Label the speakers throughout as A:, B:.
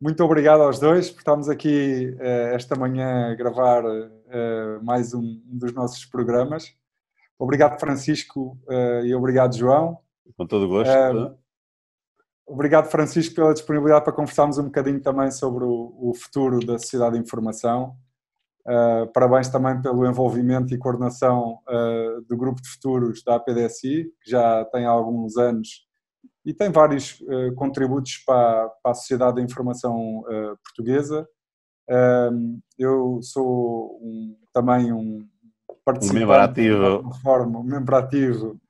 A: muito obrigado aos dois por estarmos aqui uh, esta manhã a gravar uh, mais um, dos nossos programas. Obrigado, Francisco, uh, e obrigado, João.
B: Com todo o gosto.
A: obrigado, Francisco, pela disponibilidade para conversarmos um bocadinho também sobre o, o futuro da sociedade de informação. parabéns também pelo envolvimento e coordenação do grupo de futuros da APDSI, que já tem alguns anos e tem vários uh, contributos para, para, a sociedade da informação uh, portuguesa. Uh, eu sou um, também um participante, um membro ativo, forma, um membro ativo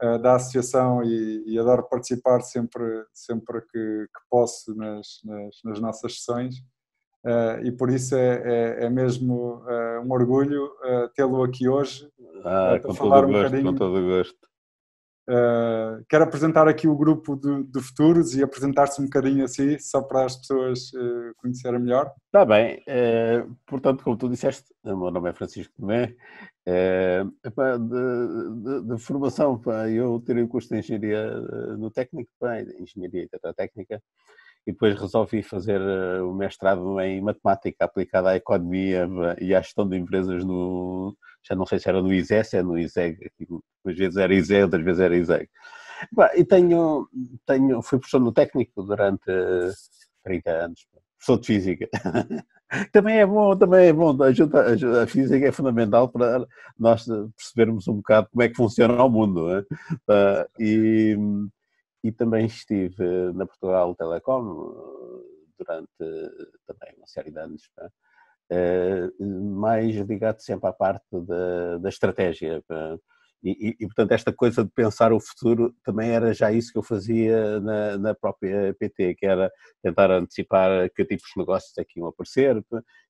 A: eh, da associação e, e, adoro participar sempre, sempre que, que posso nas, nas, nas, nossas sessões. e por isso é, é, é mesmo um orgulho tê-lo aqui hoje
B: ah, para falar um gosto, bocadinho. Com todo o gosto
A: Uh, quero apresentar aqui o grupo de, de futuros e apresentar-se um bocadinho assim, só para as pessoas uh, conhecerem melhor.
B: Está bem, uh, portanto, como tu disseste, o meu nome é Francisco Tomé, de, de, de, formação, pá, eu tirei o curso de Engenharia no técnico, pá, Engenharia e Técnica, e depois resolvi fazer o mestrado em Matemática aplicada à Economia e à Gestão de Empresas no, já não sei se era no ISES, é no ISEG, às vezes era ISEG, outras vezes era ISEG. E tenho, tenho, fui professor no técnico durante 30 anos, professor de Física. também é bom, também é bom, ajuda, ajuda, a física é fundamental para nós percebermos um bocado como é que funciona o mundo. É? E, e também estive na Portugal Telecom durante também uma série de anos. Eh, mais ligado sempre à parte da, da estratégia. E, e, portanto, esta coisa de pensar o futuro também era já isso que eu fazia na, na própria PT, que era tentar antecipar que tipos de negócios é que iam aparecer,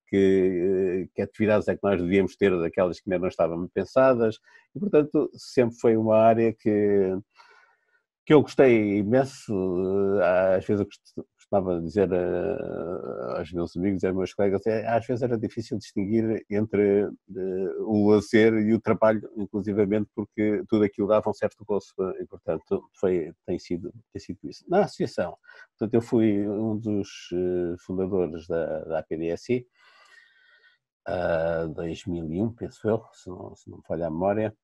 B: que, que atividades é que nós devíamos ter daquelas que ainda não estavam pensadas, e portanto sempre foi uma área que, que eu gostei imenso, eh, às vezes eu costumava dizer uh, aos meus amigos e aos meus colegas, é, às vezes era difícil distinguir entre uh, o lazer e o trabalho, inclusivamente porque tudo aquilo dava um certo gosto e, portanto, foi, tem, sido, tem sido isso. Na associação, portanto, eu fui um dos fundadores da, da APDSI, uh, 2001, penso eu, se não, se não me falha a memória,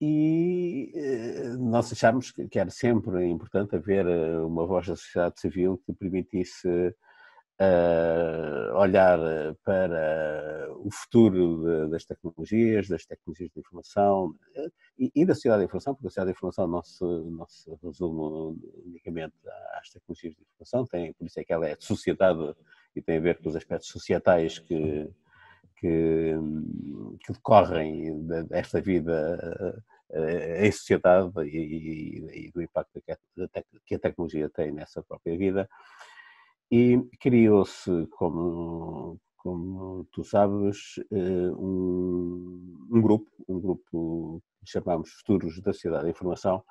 B: e eh, nós achámos que era sempre importante haver eh, uma voz da sociedade civil que permitisse uh, olhar para o futuro das tecnologias, das tecnologias de informação e, e, da sociedade de informação, porque a sociedade de informação não se, não se resume unicamente às tecnologias de informação, tem, por isso é que ela é de sociedade e tem a ver com os aspectos societais que que, que decorrem desta vida uh, em sociedade e, e, e, do impacto que a, que a tecnologia tem nessa própria vida. E criou-se, como, como tu sabes, eh, um, um, grupo, um grupo que chamamos Futuros da Sociedade da Informação,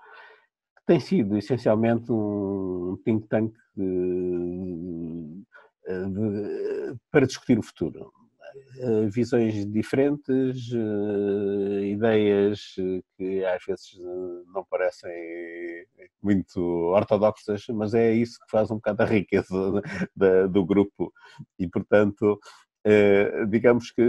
B: que tem sido essencialmente um think tank de, de, para discutir o futuro. Eh, visões diferentes, eh, ideias que às vezes eh, não parecem muito ortodoxas, mas é isso que faz um bocado a riqueza do grupo. E, portanto, digamos que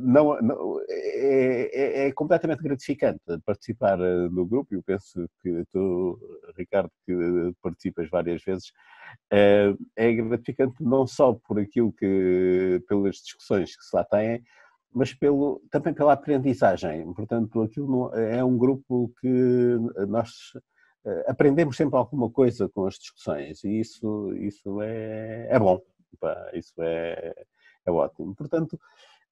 B: não, não é, é, é, completamente gratificante participar no grupo. Eu penso que tu, Ricardo, que participas várias vezes, é, gratificante não só por aquilo que, pelas discussões que se lá têm, mas pelo, também pela aprendizagem. Portanto, aquilo é um grupo que nós eh, aprendemos sempre alguma coisa com as discussões e isso, isso é, é bom, isso é, é ótimo. Portanto,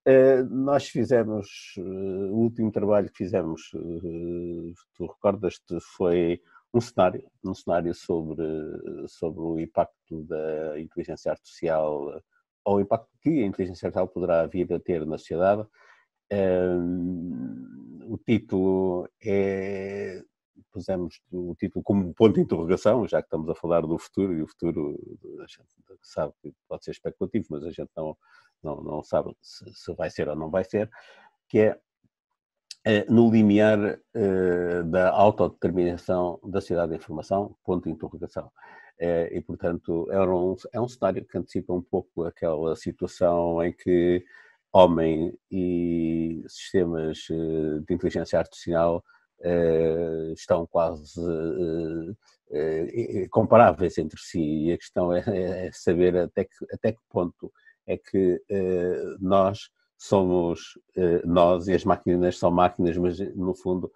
B: eh, nós fizemos, eh, o último trabalho que fizemos, tu recordas-te, foi um cenário, um cenário sobre, sobre o impacto da inteligência artificial ou o impacto que a inteligência artificial poderá vir a ter na sociedade. Um, o título é pusemos o título como ponto de interrogação, já que estamos a falar do futuro, e o futuro a gente sabe que pode ser especulativo, mas a gente não, não, não sabe se, se vai ser ou não vai ser, que é eh, no limiar eh, da autodeterminação da sociedade da informação, ponto de interrogação. e, portanto, é um, é um cenário que antecipa um pouco aquela situação em que homem e sistemas de inteligência artificial estão quase comparáveis entre si e a questão é, é saber até que, até que ponto é que nós somos nós e as máquinas são máquinas, mas no fundo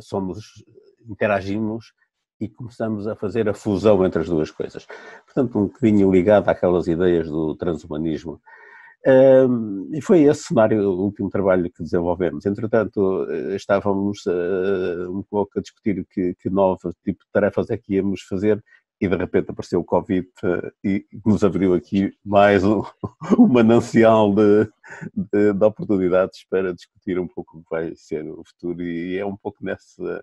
B: somos interagimos e começamos a fazer a fusão entre as duas coisas. Portanto, um bocadinho ligado àquelas ideias do transhumanismo. E foi esse cenário o último trabalho que desenvolvemos. Entretanto, eh, estávamos uh, um pouco a discutir que, que novo tipo de tarefas é que íamos fazer e de repente apareceu o Covid uh, e nos abriu aqui mais um, um manancial de, de, de, oportunidades para discutir um pouco o que vai ser o futuro e é um pouco nessa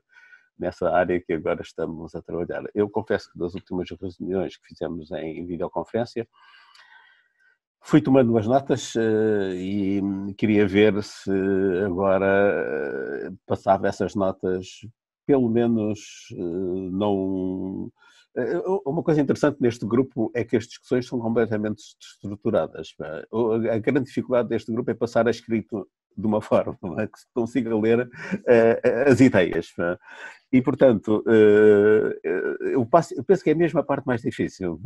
B: nessa área que agora estamos a trabalhar. Eu confesso que das últimas reuniões que fizemos em videoconferência, fui tomando umas notas uh, e queria ver se agora uh, passava essas notas, pelo menos uh, não. Uma coisa interessante neste grupo é que as discussões são completamente estruturadas. A grande dificuldade deste grupo é passar a escrito de uma forma é? que se consiga ler uh, as ideias. É? E, portanto, uh, eu, passo, eu, penso que é mesmo a parte mais difícil,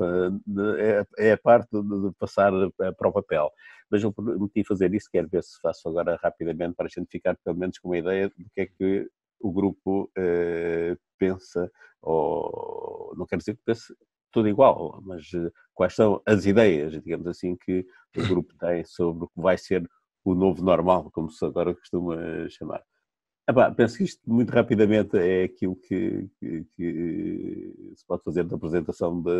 B: é, é, a parte de passar para o papel. Mas eu prometi fazer isso, quero ver se faço agora rapidamente para a gente ficar pelo menos com uma ideia do que é que o grupo uh, pensa, ou não quero dizer que pense tudo igual, mas quais são as ideias, digamos assim, que o grupo tem sobre o que vai ser o novo normal, como se agora costuma chamar. Epá, penso que isto muito rapidamente é aquilo que, que, que se pode fazer da apresentação da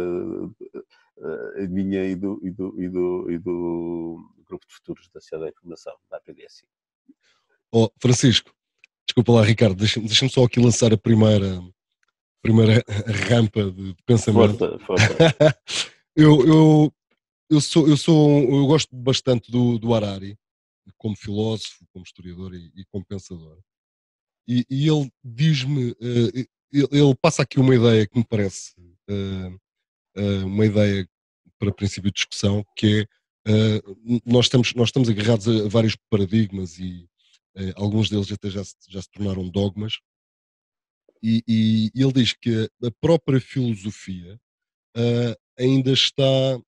B: minha e do, e, do, e, do, e do Grupo de Futuros da Sociedade da Informação, da APDS.
C: Oh, Francisco, desculpa lá, Ricardo, deixa-me deixa só aqui lançar a primeira, primeira rampa de pensamento. Força, força. eu, eu, eu, sou, eu, sou, eu gosto bastante do, do Harari como filósofo, como historiador e, e como pensador. E, e ele diz-me, uh, ele, passa aqui uma ideia que me parece uh, uh, uma ideia para princípio de discussão, que é nós, estamos, nós estamos agarrados a vários paradigmas e alguns deles até já se, já se tornaram dogmas. E, e, ele diz que a própria filosofia ainda está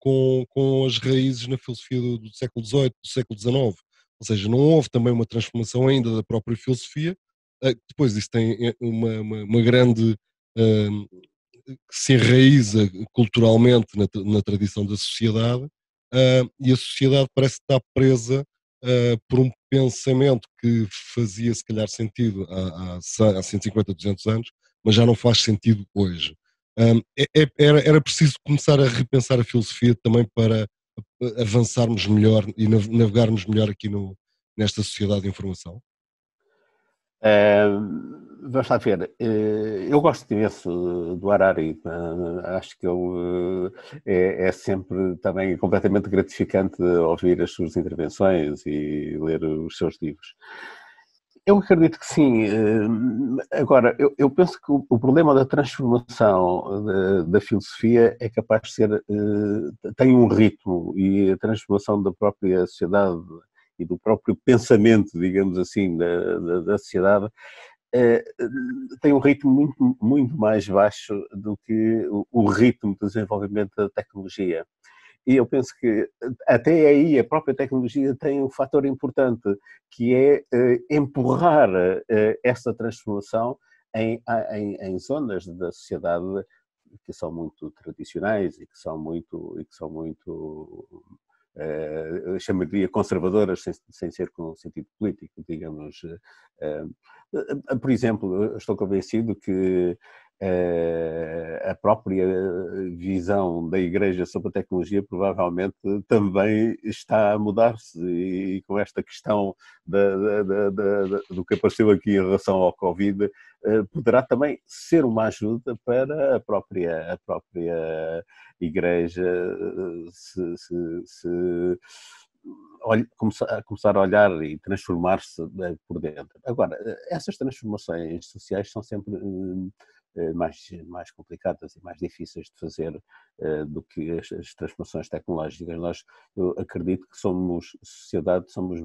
C: com, com as raízes na filosofia do, do século XVIII, do século XIX. Ou seja, não houve também uma transformação ainda da própria filosofia. Uh, depois isso tem eh, uma, uma, uma grande. Uh, que se enraiza culturalmente na, na tradição da sociedade uh, e a sociedade parece estar presa por um pensamento que fazia se calhar sentido há, há, há 150, 200 anos, mas já não faz sentido hoje. Um, é, é, era, era preciso começar a repensar a filosofia também para avançarmos melhor e navegarmos melhor aqui no, nesta sociedade de informação?
B: vamos lá ver. Eh, eu gosto imenso do Harari. Acho que ele eh, é, é, sempre também completamente gratificante ouvir as suas intervenções e ler os seus livros. Eu acredito que sim. Eh, agora, eu, eu penso que o, o, problema da transformação da, da, filosofia é capaz de ser. Eh, tem um ritmo e a transformação da própria sociedade e do próprio pensamento, digamos assim, da, da, da sociedade eh, tem um ritmo muito, muito mais baixo do que o, o ritmo de desenvolvimento da tecnologia. E eu penso que até aí a própria tecnologia tem um fator importante, que é uh, empurrar uh, essa transformação em, em, em, zonas da sociedade que são muito tradicionais e que são muito, e que são muito chamaria conservadoras, sem, sem, ser com sentido político, digamos. Por exemplo, estou convencido que eh, a própria visão da Igreja sobre a tecnologia provavelmente também está a mudar-se e com esta questão da, da, da, do que apareceu aqui em relação ao Covid eh, poderá também ser uma ajuda para a própria, a própria Igreja eh, se, se, se começar a olhar e transformar-se por dentro. Agora, essas transformações sociais são sempre mais, mais complicadas e mais difíceis de fazer do que as, as transformações tecnológicas. Nós, eu acredito que somos, sociedade, somos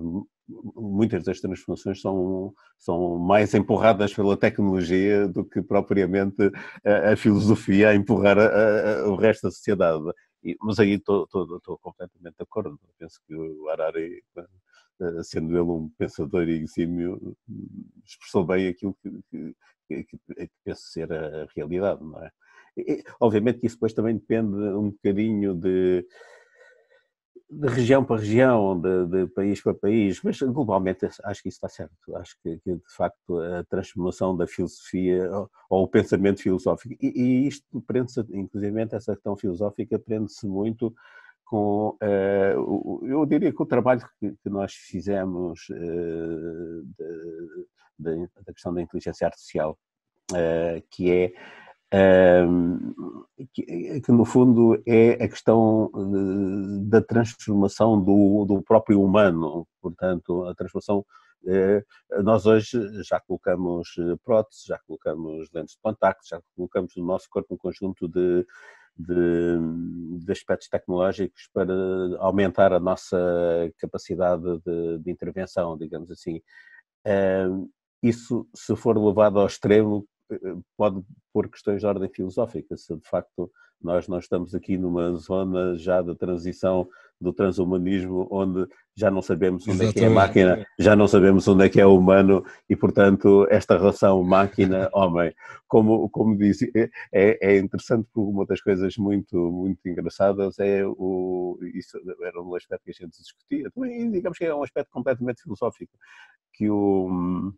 B: muitas das transformações são, são mais empurradas pela tecnologia do que propriamente a, a filosofia a empurrar a, a, o resto da sociedade. E, mas aí estou completamente de acordo. Penso que o Harari, eh, sendo ele um pensador exímio, expressou bem aquilo que, que, que, que penso ser a realidade, não é? E, obviamente que isso depois também depende um bocadinho de de região para região, de, de, país para país, mas globalmente acho que isso está certo. Acho que, que de facto a transformação da filosofia ou, ou o pensamento filosófico, e, e isto prende-se, inclusive essa questão filosófica prende-se muito com, uh, eu diria que o trabalho que, nós fizemos de, da questão da inteligência artificial, uh, que é que, no fundo é a questão da transformação do, do próprio humano, portanto, a transformação. Eh, nós hoje já colocamos eh, próteses, já colocamos lentes de contacto, já colocamos no nosso corpo um conjunto de, de, de, aspectos tecnológicos para aumentar a nossa capacidade de, de intervenção, digamos assim. Isso, se for levado ao extremo, pode pôr questões de ordem filosófica, se de facto nós não estamos aqui numa zona já de transição do transhumanismo, onde já não sabemos onde Exatamente. é que é a máquina, já não sabemos onde é que é o humano e, portanto, esta relação máquina-homem, como, como disse, é, é interessante porque uma das coisas muito, muito engraçadas é o, isso era um aspecto que a gente discutia, também digamos que é um aspecto completamente filosófico, que o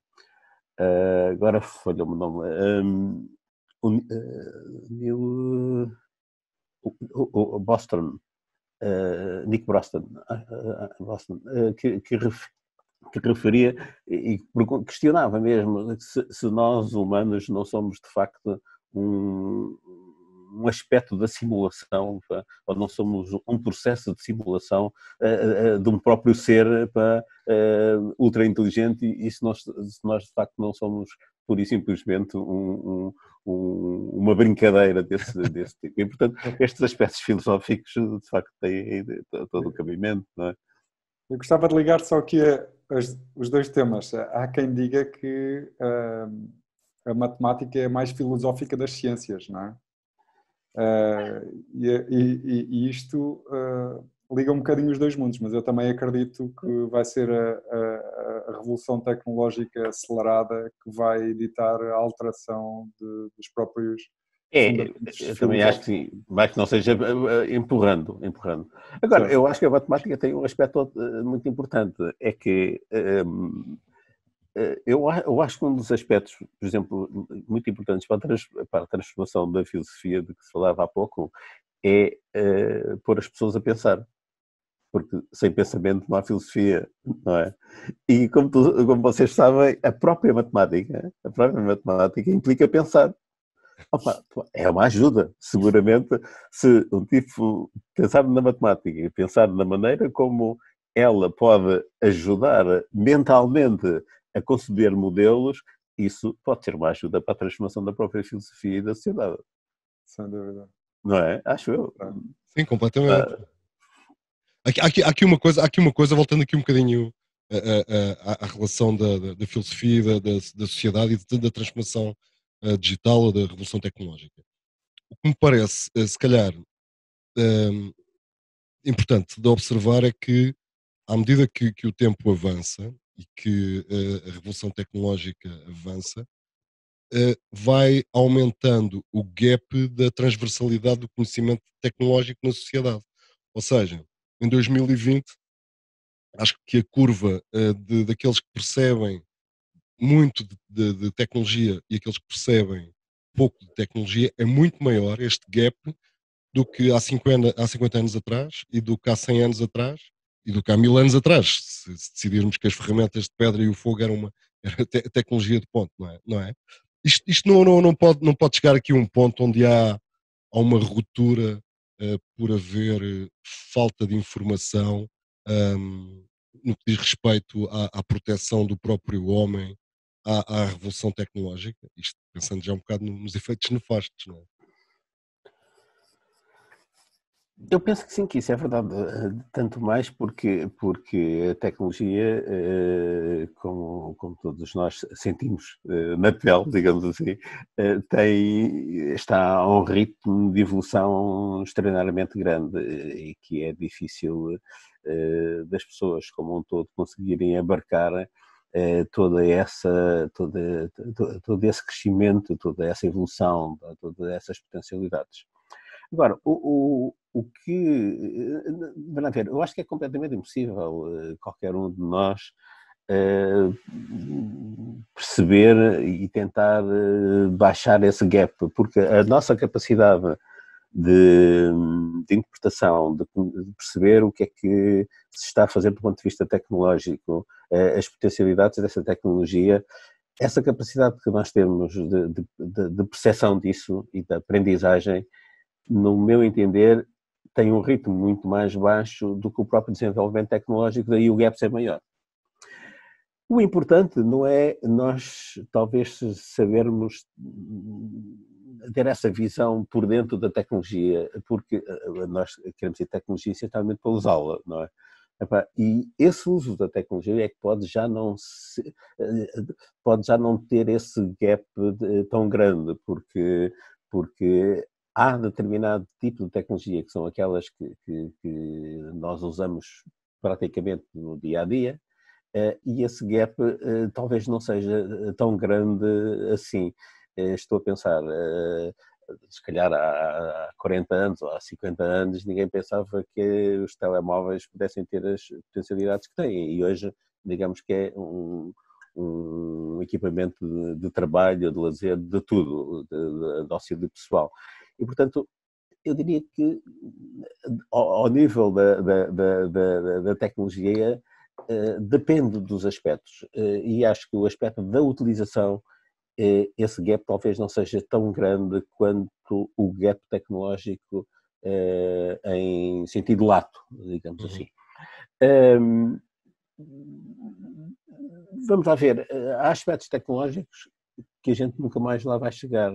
B: Uh, agora falhou-me o nome. Um, o, uh, o, o, Boston, uh, Nick Boston, Boston que, que, ref, que, referia e questionava mesmo se, se, nós humanos não somos de facto um, um aspecto da simulação, ou não somos um processo de simulação uh, uh, de um próprio ser uh, ultra inteligente e, e se, nós, se nós de facto não somos pura e simplesmente um, um, uma brincadeira desse, desse tipo. E, portanto, estes aspectos filosóficos, de facto, têm todo o cabimento, não é?
A: Eu gostava de ligar só aqui as, os dois temas. Há quem diga que uh, a matemática é a mais filosófica das ciências, não é? Uh, e, e, e, isto uh, liga um bocadinho os dois mundos, mas eu também acredito que vai ser a, a, a revolução tecnológica acelerada que vai editar a alteração de, dos próprios.
B: É, eu também acho que sim, mas que não seja eh, empurrando, empurrando. Agora, eu acho que a matemática tem um aspecto muito importante, é que um, eh, eu, acho que um dos aspectos, por exemplo, muito importantes para a, trans, para a transformação da filosofia de que se falava há pouco é uh, pôr as pessoas a pensar. Porque sem pensamento não há filosofia, não é? E como, tu, como vocês sabem, a própria matemática, a própria matemática implica pensar. Opa, é uma ajuda, seguramente, se um tipo pensar na matemática e pensar na maneira como ela pode ajudar mentalmente a conceber modelos, isso pode ser uma ajuda para a transformação da própria filosofia e da sociedade.
A: Sem dúvida.
B: Não é? Acho eu.
C: Sim, completamente. Ah. Aqui, aqui, aqui, uma coisa, aqui uma coisa, voltando aqui um bocadinho à, relação da, da, da filosofia, da, da, da, sociedade e da, transformação uh, digital ou da revolução tecnológica. O que me parece, uh, se calhar, uh, importante de observar é que, à medida que, que o tempo avança e que uh, a revolução tecnológica avança, vai aumentando o gap da transversalidade do conhecimento tecnológico na sociedade. Ou seja, em 2020, acho que a curva uh, de, daqueles que percebem muito de, de, de, tecnologia e aqueles que percebem pouco de tecnologia é muito maior, este gap, do que há 50, há 50 anos atrás e do que há 100 anos atrás e do que há mil anos atrás, se, se decidirmos que as ferramentas de pedra e o fogo eram uma era te, tecnologia de ponto, não é? Não é? Isto, isto não, não, não, pode, não pode chegar aqui a um ponto onde há, há uma ruptura por haver uh, falta de informação um, no que diz respeito à, à, proteção do próprio homem, à, à, revolução tecnológica, isto pensando já um bocado nos efeitos nefastos, não é?
B: Eu penso que sim, que isso é verdade, eh, tanto mais porque, porque a tecnologia, eh, como, como todos nós sentimos eh, na pele, digamos assim, tem, está a um ritmo de evolução extraordinariamente grande e que é difícil das pessoas como um todo conseguirem abarcar toda essa, toda, todo esse crescimento, toda essa evolução, todas essas potencialidades. Agora, o, o, o que. Vamos ver, eu acho que é completamente impossível eh, qualquer um de nós uh, perceber e tentar baixar esse gap, porque a nossa capacidade de, de interpretação, de, de, perceber o que é que se está a fazer do ponto de vista tecnológico, as potencialidades dessa tecnologia, essa capacidade que nós temos de, de, de percepção disso e da aprendizagem no meu entender, tem um ritmo muito mais baixo do que o próprio desenvolvimento tecnológico, daí o gap ser maior. O importante não é nós, talvez, sabermos ter essa visão por dentro da tecnologia, porque eh, nós queremos ter tecnologia essencialmente para usá-la, não é? E esse uso da tecnologia é que pode já não se, eh, pode já não ter esse gap tão grande, porque porque há determinado tipo de tecnologia que são aquelas que, que, que nós usamos praticamente no dia a dia, uh, e esse gap uh, talvez não seja eh, tão grande assim. Estou a pensar, se calhar há 40 anos ou há 50 anos, ninguém pensava que os telemóveis pudessem ter as potencialidades que têm, e hoje, digamos que é um, um equipamento de, de, trabalho, de lazer, de tudo, de, de, de auxílio pessoal. E, portanto, eu diria que ao, ao nível da, da, da, da tecnologia uh, depende dos aspectos uh, e acho que o aspecto da utilização uh, esse gap talvez não seja tão grande quanto o gap tecnológico em sentido lato, digamos uhum. assim. Um, vamos lá ver, há aspectos tecnológicos que a gente nunca mais lá vai chegar,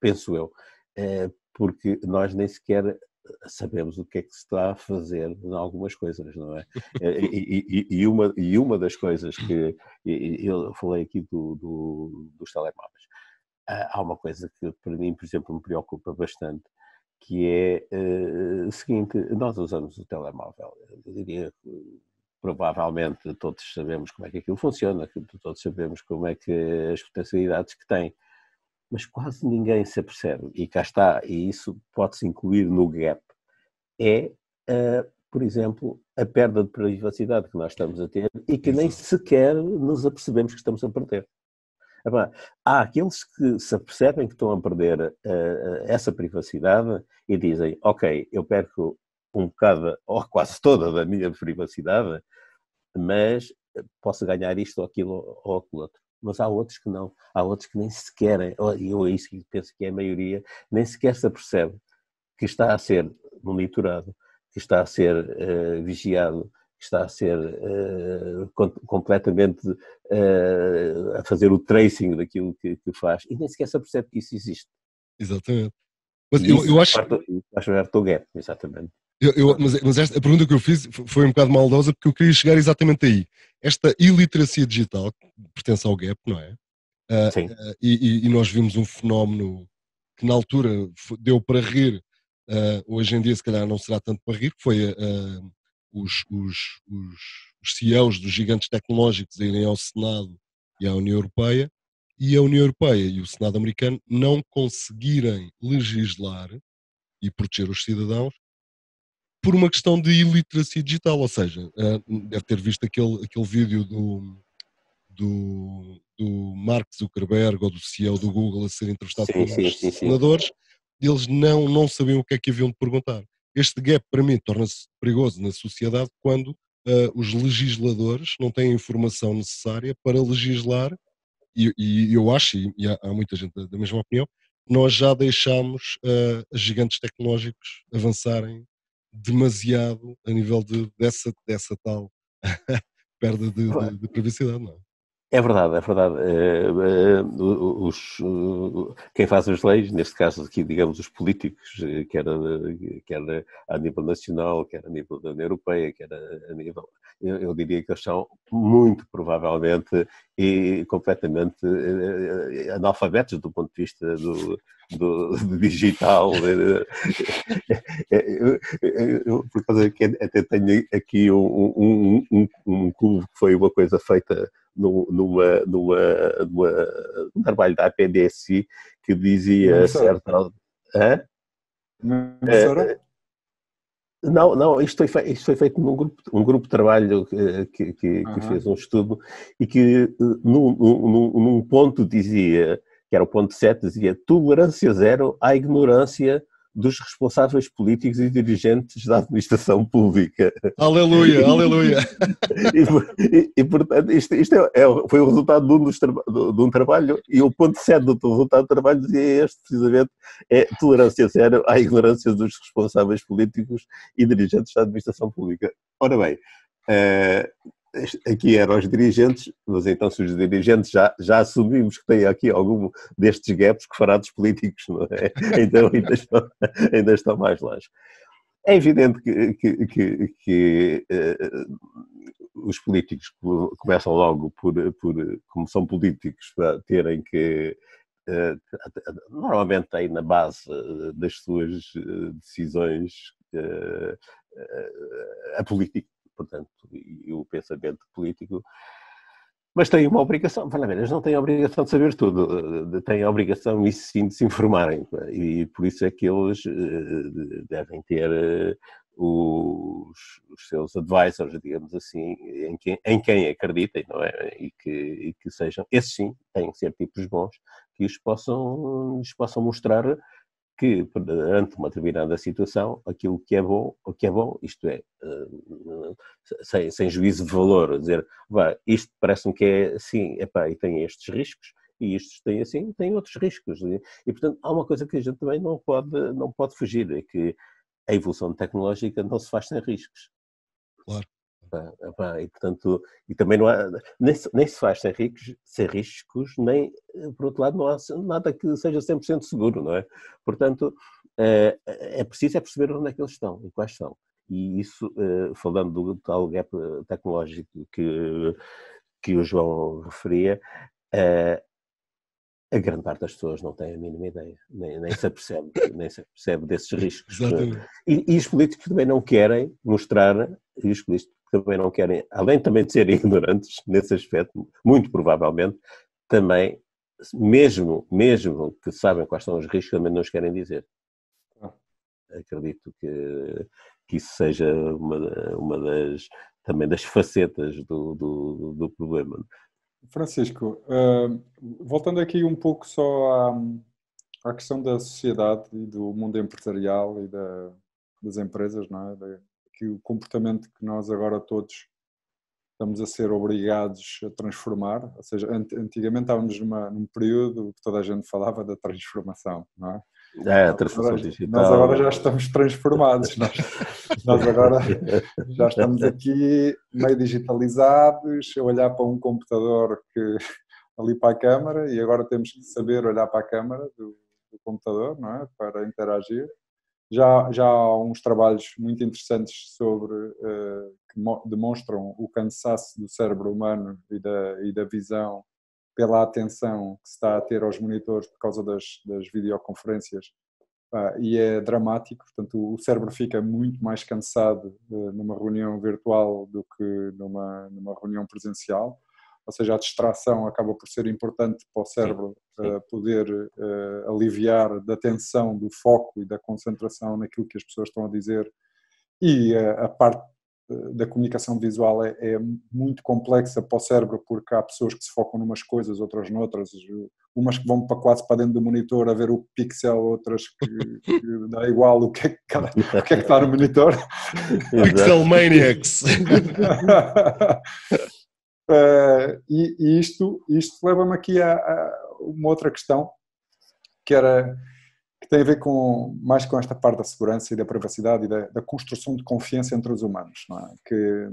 B: penso eu. É, porque nós nem sequer sabemos o que é que se está a fazer em algumas coisas, não é? é e, e, e, uma, e uma das coisas que eu falei aqui do, do, dos telemóveis, há uma coisa que para mim, por exemplo, me preocupa bastante, que é uh, o seguinte, nós usamos o telemóvel, eu diria que provavelmente todos sabemos como é que aquilo funciona, todos sabemos como é que as potencialidades que tem, mas quase ninguém se apercebe, e cá está, e isso pode-se incluir no gap, é, uh, por exemplo, a perda de privacidade que nós estamos a ter e que nem sequer nos apercebemos que estamos a perder. Há aqueles que se apercebem que estão a perder uh, essa privacidade e dizem, ok, eu perco um bocado, ou quase toda da minha privacidade, mas posso ganhar isto ou aquilo ou aquilo outro mas há outros que não, há outros que nem sequer, e eu é isso que penso que é a maioria, nem sequer se apercebe que está a ser monitorado, que está a ser uh, vigiado, que está a ser uh, completamente uh, a fazer o tracing daquilo que, que, faz, e nem sequer se apercebe que isso existe.
C: Exatamente. Mas eu, eu acho.
B: Acho que o gap, exatamente.
C: Eu, eu, mas, mas esta, a pergunta que eu fiz foi um bocado maldosa porque eu queria chegar exatamente aí. Esta iliteracia digital, que pertence ao GAP, não é?
B: Uh, Sim. Uh,
C: e, e, nós vimos um fenómeno que na altura deu para rir, uh, hoje em dia se calhar não será tanto para rir, que foi os, os, os, os CEOs dos gigantes tecnológicos irem ao Senado e à União Europeia, e a União Europeia e o Senado americano não conseguirem legislar e proteger os cidadãos por uma questão de iliteracia digital, ou seja, eh, deve ter visto aquele, aquele vídeo do, do, do Mark Zuckerberg ou do CEO do Google a ser entrevistado sim, pelos sim, senadores, sim. eles não, não sabiam o que é que haviam de perguntar. Este gap, para mim, torna-se perigoso na sociedade quando uh, os legisladores não têm a informação necessária para legislar, e, e eu acho, e, há, há, muita gente da, da mesma opinião, nós já deixamos uh, gigantes tecnológicos avançarem demasiado a nível de, dessa, dessa tal perda de, de, de, privacidade, não é?
B: É verdade, é verdade. Uh, uh, os, uh, quem faz as leis, neste caso aqui, digamos, os políticos, quer, quer a nível nacional, quer a nível da União Europeia, quer a, nível. Eu, eu, diria que eles são muito provavelmente e completamente analfabetos do ponto de vista do, do, do digital. eu, eu, por causa que até tenho aqui um, um, um, um clube que foi uma coisa feita numa, numa, numa, num trabalho da APDSI que dizia certa. Hã? É, não, não, isto foi, isto foi feito num grupo, um grupo de trabalho que, que, uhum. que fez um estudo e que num, num, num ponto dizia, que era o ponto 7, dizia tolerância zero à ignorância dos responsáveis políticos e dirigentes da administração pública.
C: Aleluia, aleluia.
B: e, e, e, portanto, isto, isto é, é, foi o resultado de um, dos, de um trabalho, e o ponto 7 do resultado do trabalho dizia este, precisamente, é tolerância zero à ignorância dos responsáveis políticos e dirigentes da administração pública. Ora bem, uh, aqui eram os dirigentes, mas então se os dirigentes já, já assumimos que têm aqui algum destes gaps que fará dos políticos, não é? Então ainda estão, ainda estão mais longe. É evidente que, que, que, que uh, os políticos começam logo por, por, como são políticos, para terem que uh, normalmente têm na base das suas decisões a política portanto, e o pensamento político, mas têm uma obrigação, eles não têm a obrigação de saber tudo, têm a obrigação, isso sim, de se informarem, e por isso é que eles eh, devem ter eh, os, os seus advisors, digamos assim, em quem, em quem acreditem, não é? E que, e que sejam, esses sim, têm que ser tipos bons, que os possam, os possam mostrar que perante uma determinada situação, aquilo que é bom, o que é bom, isto é, eh, sem, sem juízo de valor, dizer, vá, isto parece-me que é assim, epá, e tem estes riscos, e estes têm assim, têm outros riscos. E, portanto, há uma coisa que a gente também não pode, não pode fugir, é que a evolução tecnológica não se faz sem riscos.
C: Claro.
B: E, portanto, e também não há, nem, se, nem se faz sem riscos, sem riscos, nem, por outro lado, não há nada que seja 100% seguro, não é? Portanto, é, é preciso é perceber onde é que eles estão e quais são. E isso, eh, falando do tal gap tecnológico que, que o João referia, eh, a grande parte das pessoas não tem a mínima ideia, nem, nem se apercebe, nem se apercebe desses riscos. E, e, os políticos também não querem mostrar, e os políticos também não querem, além também de serem ignorantes nesse aspecto, muito provavelmente, também, mesmo, mesmo que sabem quais são os riscos, também não os querem dizer. Ah. Acredito que, que isso seja uma, uma das, também das facetas do, do, do problema.
A: Francisco, uh, voltando aqui um pouco só à, à, questão da sociedade e do mundo empresarial e da, das empresas, não é? Que o comportamento que nós agora todos estamos a ser obrigados a transformar, ou seja, antigamente estávamos numa, num período que toda a gente falava da transformação, não é?
B: É, a transformação agora, digital.
A: Nós agora já estamos transformados, nós, nós agora já estamos aqui meio digitalizados, a olhar para um computador que ali para a câmara e agora temos que saber olhar para a câmara do, do computador, não é? Para interagir. Já, já há uns trabalhos muito interessantes sobre uh, que demonstram o cansaço do cérebro humano e da, e da visão pela atenção que se está a ter aos monitores por causa das, das videoconferências. Uh, e é dramático, portanto o cérebro fica muito mais cansado uh, numa reunião virtual do que numa, numa reunião presencial ou seja, a distração acaba por ser importante para o cérebro sim, sim. Uh, poder uh, aliviar da tensão, do foco e da concentração naquilo que as pessoas estão a dizer. E uh, a parte da comunicação visual é, é, muito complexa para o cérebro porque há pessoas que se focam numas coisas, outras noutras, umas que vão para quase para dentro do monitor a ver o pixel, outras que, que dá igual o que, é que, cada, o que, é que está no monitor.
C: Pixel Maniacs!
A: Uh, e, isto, isto leva-me aqui a, a, uma outra questão que era que tem a ver com mais com esta parte da segurança e da privacidade e da, da construção de confiança entre os humanos, é? Que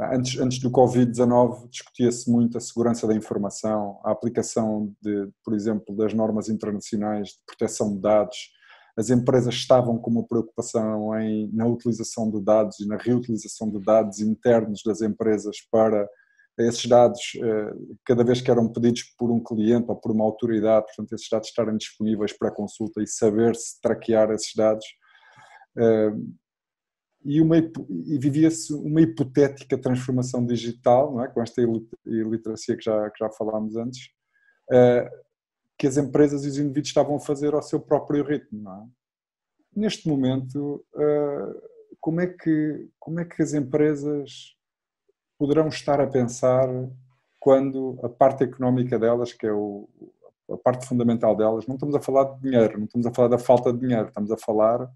A: Antes, antes do Covid-19 discutia-se muito a segurança da informação, a aplicação, de, por exemplo, das normas internacionais de proteção de dados. As empresas estavam com uma preocupação em, na utilização de dados e na reutilização de dados internos das empresas para esses dados, eh, cada vez que eram pedidos por um cliente ou por uma autoridade, portanto, esses dados estarem disponíveis para consulta e saber-se traquear esses dados. Eh, e, uma, e vivia-se uma hipotética transformação digital, não é? com esta iliteracia que já, que já falámos antes, eh, que as empresas e os indivíduos estavam a fazer ao seu próprio ritmo. É? Neste momento, como é, que, como é que as empresas poderão estar a pensar quando a parte económica delas, que é o, a parte fundamental delas, não estamos a falar de dinheiro, não estamos a falar da falta de dinheiro, estamos a falar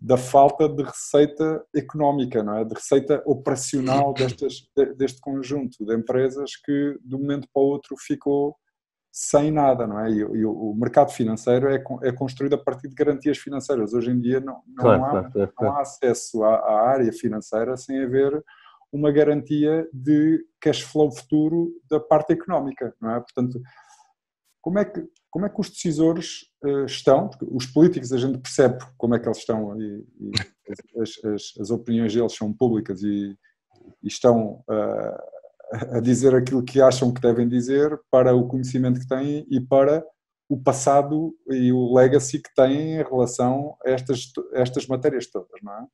A: da falta de receita económica, não é? de receita operacional destas, deste conjunto de empresas que de um momento para o outro ficou sem nada, não é? E, e o mercado financeiro é, é, construído a partir de garantias financeiras. Hoje em dia não, não, claro, há, claro, claro. não há, acesso à, à, área financeira sem haver uma garantia de cash flow futuro da parte económica, não é? Portanto, como é que, como é que os decisores uh, estão? Porque os políticos a gente percebe como é que eles estão e, e as, as, as, opiniões deles são públicas e, e estão uh, a dizer aquilo que acham que devem dizer para o conhecimento que têm e para o passado e o legacy que têm em relação a estas, estas matérias todas, não é?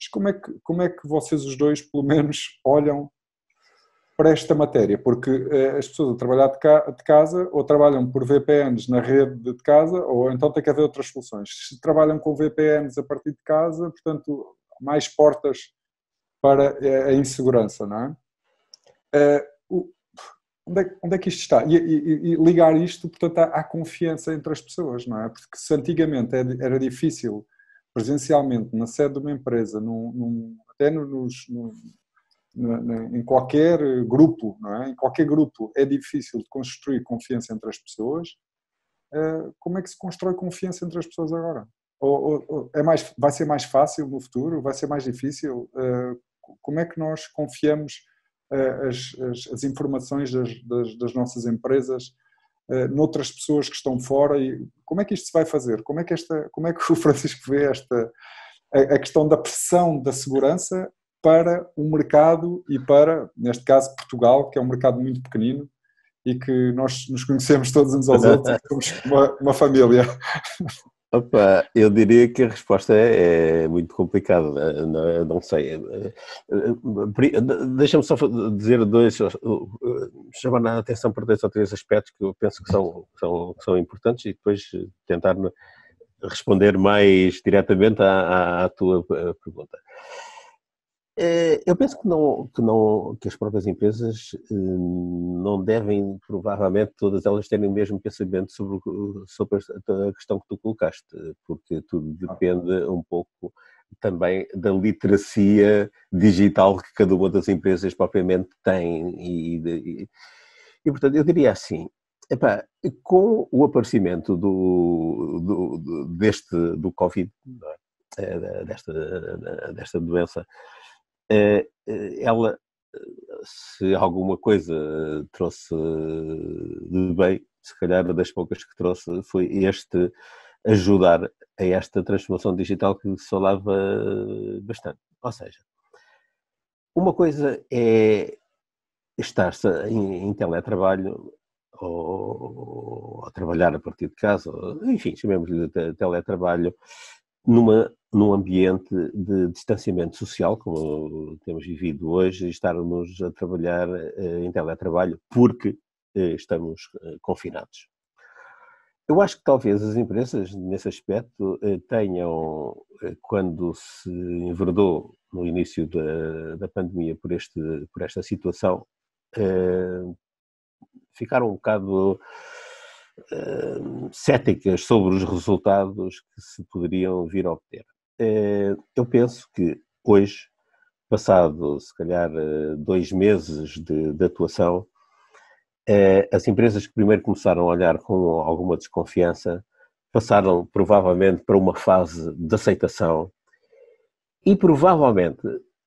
A: Mas como é, que, como é que vocês os dois, pelo menos, olham para esta matéria? Porque eh, as pessoas a trabalhar de, ca, de, casa ou trabalham por VPNs na rede de casa ou então tem que haver outras soluções. Se trabalham com VPNs a partir de casa, portanto, mais portas para a insegurança, não é? Eh, onde é, onde é que isto está? E, e, e ligar isto, portanto, à, à, confiança entre as pessoas, não é? Porque se antigamente era difícil presencialmente na sede de uma empresa, num, num, até nos, num, em qualquer grupo, não é? em qualquer grupo é difícil de construir confiança entre as pessoas, eh, como é que se constrói confiança entre as pessoas agora? Ou, ou, é mais, vai ser mais fácil no futuro? Vai ser mais difícil? Eh, como é que nós confiamos eh, as, as, as informações das, das, das nossas empresas noutras pessoas que estão fora e como é que isto se vai fazer? Como é que, esta, como é que o Francisco vê esta, a, a questão da pressão da segurança para o mercado e para, neste caso, Portugal, que é um mercado muito pequenino e que nós nos conhecemos todos uns aos outros, somos uma, uma família.
B: Opa, eu diria que a resposta é, é muito complicada, não, não sei. Deixa-me só dizer dois, chamar a atenção para dois ou três aspectos que eu penso que são, são, são importantes e depois tentar responder mais diretamente à, à, tua eh, pergunta. Eh, eu penso que, não, que, não, que as próprias empresas eh, não devem, provavelmente, todas elas terem o mesmo pensamento sobre, sobre a questão que tu colocaste, porque tudo depende um pouco também da literacia digital que cada uma das empresas propriamente tem. E, e, e portanto, eu diria assim, epá, com o aparecimento do, do, do deste, do Covid, é? desta, desta doença, eh, eh, ela, se alguma coisa trouxe de bem, se calhar das poucas que trouxe foi este ajudar a esta transformação digital que se falava bastante. Ou seja, uma coisa é estar em, em teletrabalho ou, ou, trabalhar a partir de casa, ou, enfim, chamemos-lhe de teletrabalho, numa, num ambiente de distanciamento social, como temos vivido hoje, e estarmos a trabalhar eh, em teletrabalho porque eh, estamos eh, confinados. Eu acho que talvez as empresas, nesse aspecto, tenham, quando se enverdou no início da, da pandemia por, este, por esta situação, ficaram um bocado céticas sobre os resultados que se poderiam vir a obter. Uh, eu penso que hoje, passado se calhar uh, dois meses de, de atuação, as empresas que primeiro começaram a olhar com alguma desconfiança passaram provavelmente para uma fase de aceitação e provavelmente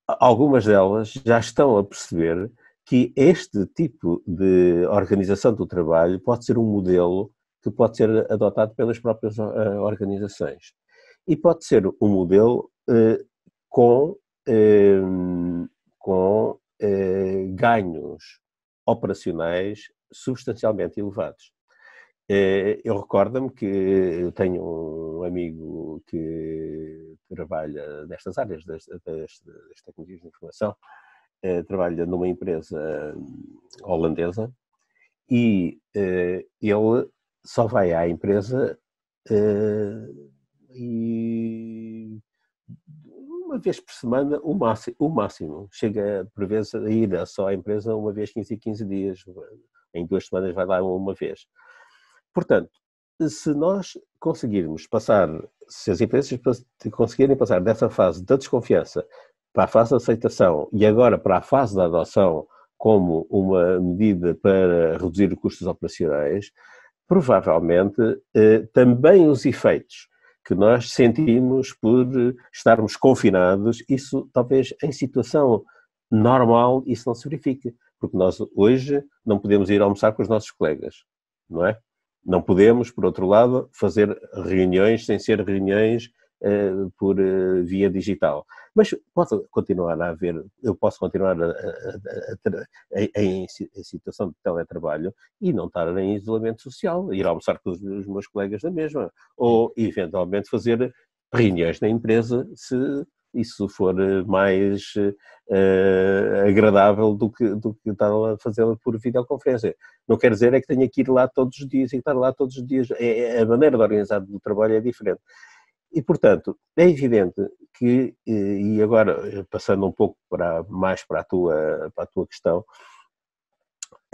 B: algumas delas já estão a perceber que este tipo de organização do trabalho pode ser um modelo que pode ser adotado pelas próprias organizações. E pode ser um modelo uh, com, uh, com ganhos operacionais substancialmente elevados. Eu recordo-me que eu tenho um amigo que trabalha nestas áreas das, das, das tecnologias de informação, trabalha numa empresa holandesa e ele só vai à empresa e uma vez por semana, o máximo, o máximo. Chega por vezes a ir só à empresa uma vez 15 e 15 dias. Em duas semanas vai lá uma vez. Portanto, se nós conseguirmos passar, se as empresas conseguirem passar dessa fase da desconfiança para a fase da aceitação e agora para a fase da adoção como uma medida para reduzir os custos operacionais, provavelmente eh, também os efeitos que nós sentimos por estarmos confinados, isso talvez em situação normal isso não se verifique, porque nós hoje não podemos ir almoçar com os nossos colegas, não é? Não podemos, por outro lado, fazer reuniões sem ser reuniões por uh, via digital. Mas posso continuar a haver, eu posso continuar a, a, a, em, situação de teletrabalho e não estar em isolamento social, ir almoçar com os, os meus colegas da mesma, ou eventualmente fazer reuniões na empresa se isso for mais uh, agradável do que, do que estar a fazê-lo por videoconferência. Não quer dizer é que tenha que ir lá todos os dias e estar lá todos os dias. É, é a maneira de organizar o trabalho é diferente. E, portanto, é evidente que, e agora passando um pouco para, mais para a tua, para a tua questão,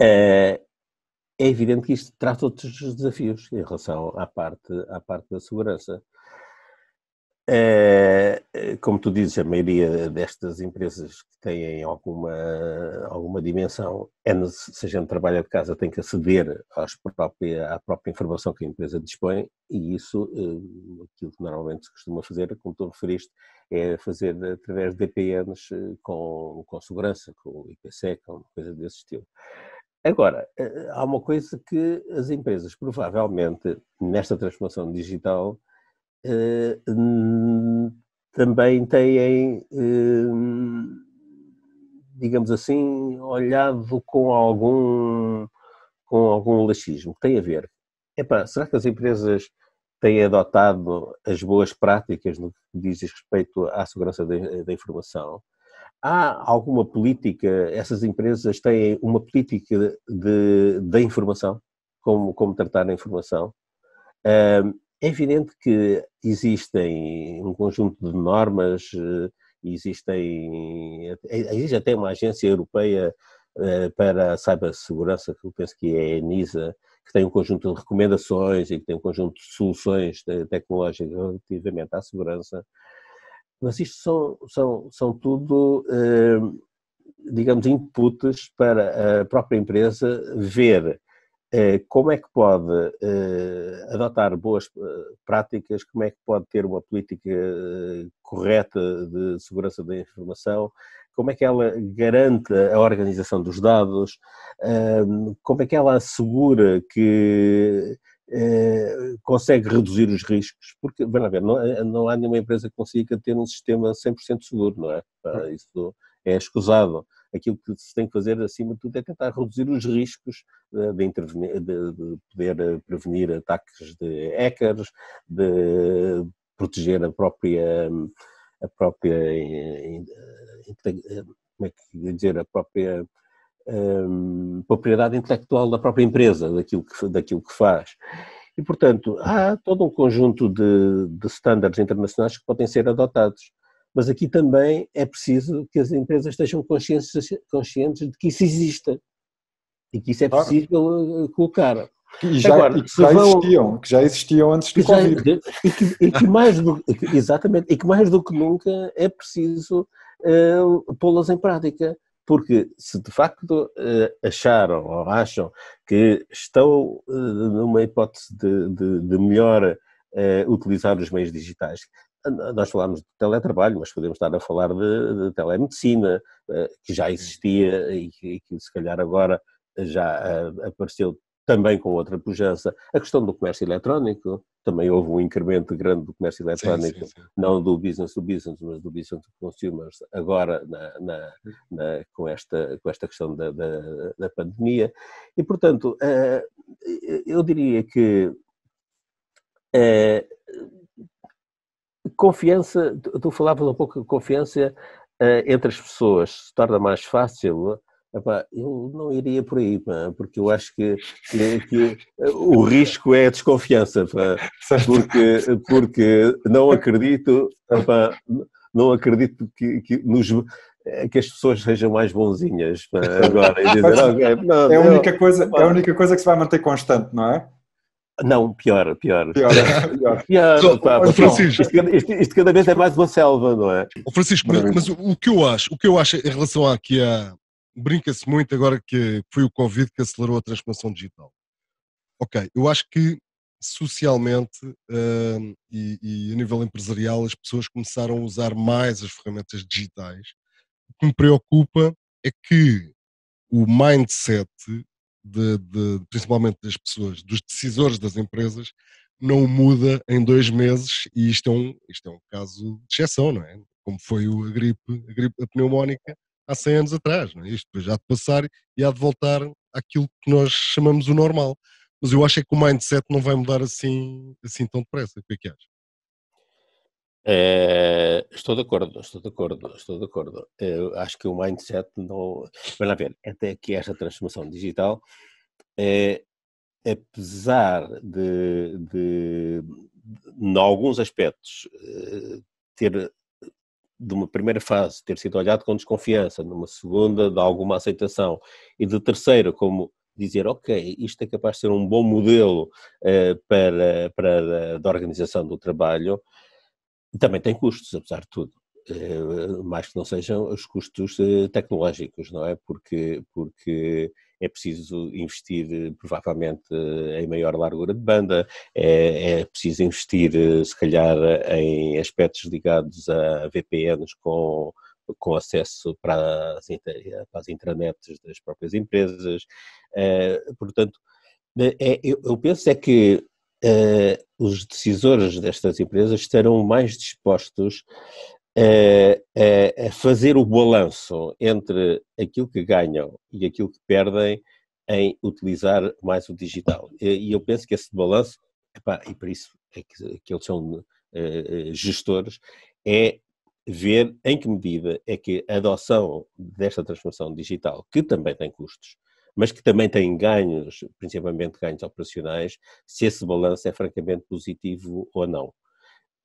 B: é, é evidente que isto traz outros desafios em relação à parte, à parte da segurança. É, como tu dizes, a maioria destas empresas que têm alguma, alguma dimensão, é, se a gente trabalha de casa, tem que aceder própria, à própria informação que a empresa dispõe e isso, eh, aquilo que normalmente se costuma fazer, como tu referiste, é fazer através de VPNs com, com segurança, com IPsec, com coisa desse estilo. Agora, há uma coisa que as empresas, provavelmente, nesta transformação digital, também têm, eh, digamos assim, olhado com algum, com algum laxismo. Tem a ver. Será que as empresas têm adotado as boas práticas no que diz respeito à segurança da informação? Há alguma política, essas empresas têm uma política de informação, como, como tratar a informação? É evidente que existem um conjunto de normas, eh, existem, existe até uma agência europeia eh, para a cibersegurança, que eu penso que é a ENISA, que tem um conjunto de recomendações e que tem um conjunto de soluções tecnológicas relativamente à segurança, mas isto são, são, são tudo, eh, digamos, inputs para a própria empresa ver eh, como é que pode eh, adotar boas eh, práticas, como é que pode ter uma política correta de segurança da informação, como é que ela garante a organização dos dados, como é que ela assegura que consegue reduzir os riscos, porque, vamos ver, não, não há nenhuma empresa que consiga ter um sistema 100% seguro, não é? Isso é escusado aquilo que se tem que fazer, acima de tudo, é tentar reduzir os riscos eh, de, de, de poder eh, prevenir ataques de hackers, de proteger a própria, a própria eh, como é que dizer, a própria um, propriedade intelectual da própria empresa, daquilo que, daquilo que faz. E, portanto, há todo um conjunto de, de estándares internacionais que podem ser adotados. Mas aqui também é preciso que as empresas estejam conscientes, conscientes de que isso exista e que isso é possível eh, colocar.
A: E já, Agora, e que já vão, existiam, que já existiam antes do Covid.
B: e, que, e que, mais do, exatamente, e que mais do que nunca é preciso uh, pô-las em prática. Porque se de facto uh, acharam ou acham que estão numa hipótese de, de, de melhor utilizar os meios digitais, nós falámos de teletrabalho, mas podemos estar a falar de, de telemedicina, que já existia e que, que, se calhar agora já apareceu também com outra pujança. A questão do comércio eletrónico, também houve um incremento grande do comércio eletrónico, sim, sim, sim. não do business to business, mas do business to consumers, agora na, na, na, com, esta, com esta questão da, da, da pandemia. E, portanto, uh, eu diria que confiança, tu falavas um pouco de confiança uh, entre as pessoas, se torna mais fácil Epá, eu não iria por aí, pá, porque eu acho que, que, que, o risco é a desconfiança, pá, porque, porque não acredito, epá, não acredito que, que, nos, que as pessoas sejam mais bonzinhas agora. Dizer,
A: okay, não, é, a única coisa, é a única coisa que se vai manter constante, não é?
B: Não, pior, pior. Pior, pior. pior pá, Francisco. Isto, isto, isto, cada vez é mais uma selva, não é?
C: Francisco, mas, mas, o, que eu acho, o que eu acho em relação aqui a brinca-se muito agora que foi o Covid que acelerou a transformação digital. Ok, eu acho que socialmente uh, e, e, a nível empresarial as pessoas começaram a usar mais as ferramentas digitais. O que me preocupa é que o mindset, de, de, principalmente das pessoas, dos decisores das empresas, não muda em dois meses e isto é um, isto é um caso de exceção, não é? Como foi a gripe, a gripe a pneumónica, há 100 anos atrás. Não é? Isto depois há de passar e há de voltar àquilo que nós chamamos o normal. Mas eu acho é que o mindset não vai mudar assim, assim tão depressa. O que é que achas?
B: É, estou de acordo, estou de acordo, estou de acordo. Eu acho que o mindset não. Vamos lá ver, até que esta transformação digital, é, apesar de, de, em alguns aspectos, eh, ter de uma primeira fase ter sido olhado com desconfiança, numa segunda de alguma aceitação e de terceira como dizer, ok, isto é capaz de ser um bom modelo para, para a organização do trabalho, também tem custos, apesar de tudo. Uh, mais que não sejam os custos uh, tecnológicos, não é? Porque, porque é preciso investir eh, provavelmente em maior largura de banda, é, é preciso investir eh, se calhar em aspectos ligados a VPNs com com acesso para as, para as intranets das próprias empresas. Portanto, é, eu, eu, penso é que uh, os decisores destas empresas estarão mais dispostos a, a, fazer o balanço entre aquilo que ganham e aquilo que perdem em utilizar mais o digital. E eu penso que esse balanço, epá, e para isso é que, que eles são uh, gestores, é ver em que medida é que a adoção desta transformação digital, que também tem custos, mas que também tem ganhos, principalmente ganhos operacionais, se esse balanço é francamente positivo ou não.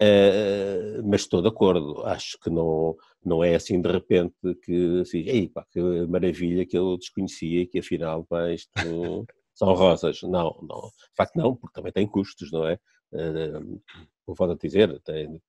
B: Uh, mas estou de acordo, acho que não, não é assim de repente que assim, Ei, pá, que maravilha que eu desconhecia que afinal pá, isto são rosas. Não, não, de facto não, porque também tem custos, não é? Uh, vou volto a dizer, tem,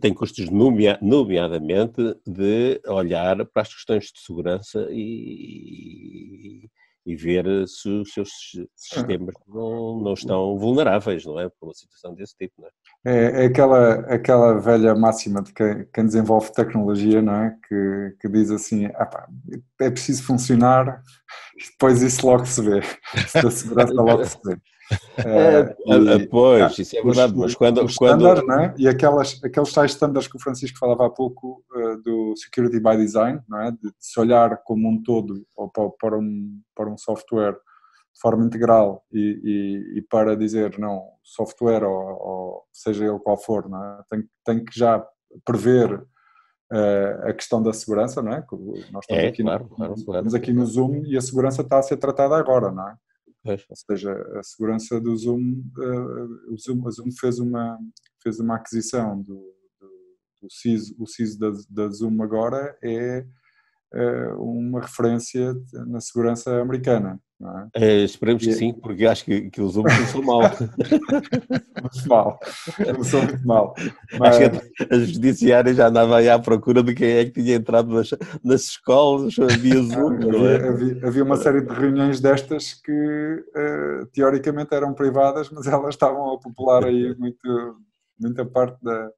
B: tem custos nomea, nomeadamente de olhar para as questões de segurança e, e ver se os seus sistemas não, não estão vulneráveis, não é? Por uma situação desse tipo, é?
A: É, é aquela, aquela velha máxima de quem, quem, desenvolve tecnologia, não é? Que, que diz assim, ah, pá, é preciso funcionar depois isso logo se vê. Se da segurança logo se vê.
B: É, e, pois, isso é verdade, os, mas quando...
A: Os quando... É? E aquelas, aqueles tais estándares que o Francisco falava há pouco uh, do Security by Design, não é? de se olhar como um todo ou para, para, um, para um software de forma integral e, e, e para dizer, não, software ou, ou, seja ele qual for, não é? tem, tem que já prever uh, a questão da segurança, não é?
B: Nós estamos, é, aqui, claro, no, claro,
A: estamos aqui no Zoom e a segurança está a ser tratada agora, não é? Ou seja, a segurança do Zoom, uh, o Zoom, a Zoom fez uma, fez uma aquisição do, do, do CIS, o CIS da, da Zoom agora é uma referência na segurança americana. É?
B: É, esperemos e, que sim, porque acho que, que os homens começou mal.
A: muito mal, começou muito mal.
B: Mas... Acho que a judiciária já andava aí à procura de quem é que tinha entrado nas, nas escolas, havia Zoom.
A: havia, é? havia, havia, uma série de reuniões destas que uh, teoricamente eram privadas, mas elas estavam a popular aí muito, muita parte da,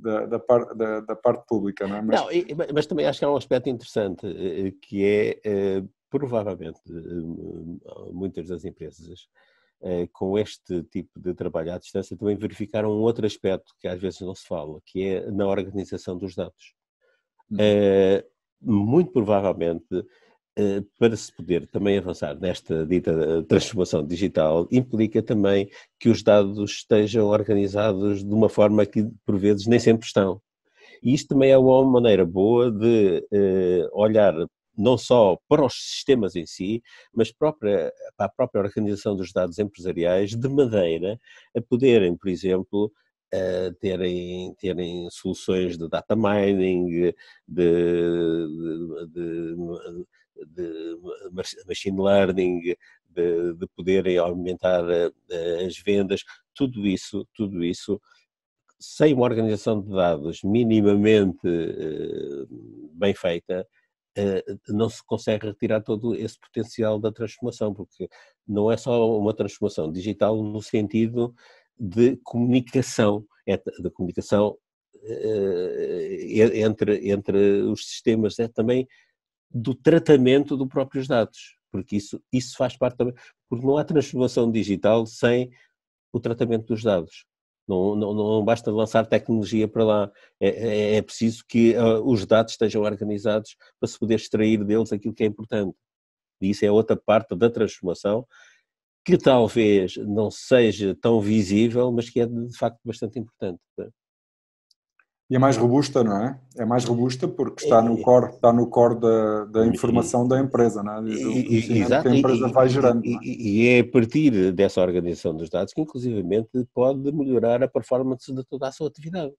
A: da, da, par, da, da parte pública, não é?
B: Mas... Não, mas também acho que há um aspecto interessante, eh, que é, eh, provavelmente, eh, muitas das empresas com este tipo de trabalho à distância também verificaram um outro aspecto que às vezes não se fala, que é na organização dos dados. Uhum. Muito provavelmente eh, para se poder também avançar nesta dita eh, transformação digital, implica também que os dados estejam organizados de uma forma que, por vezes, nem sempre estão. E isto também é uma maneira boa de uh, olhar não só para os sistemas em si, mas própria, para a própria organização dos dados empresariais, de maneira a poderem, por exemplo, terem, terem soluções de data mining, de, de, de, de machine learning, de, de poderem aumentar eh, as vendas, tudo isso, tudo isso, sem uma organização de dados minimamente eh, bem feita, eh, não se consegue retirar todo esse potencial da transformação, porque não é só uma transformação digital no sentido de comunicação, é de comunicação entre, entre os sistemas, é também do tratamento dos próprios dados, porque isso, isso faz parte também, porque não há transformação digital sem o tratamento dos dados. Não, não, não basta lançar tecnologia para lá, é, é, é preciso que uh, os dados estejam organizados para se poder extrair deles aquilo que é importante. E isso é outra parte da transformação que talvez não seja tão visível, mas que é de facto bastante importante.
A: E é mais robusta, não é? É mais robusta porque está no core, está no core da, da informação da empresa, não é? Do,
B: Exato. que a empresa vai gerando. É? E, é a partir dessa organização dos dados que, inclusivamente, pode melhorar a performance de toda a sua atividade.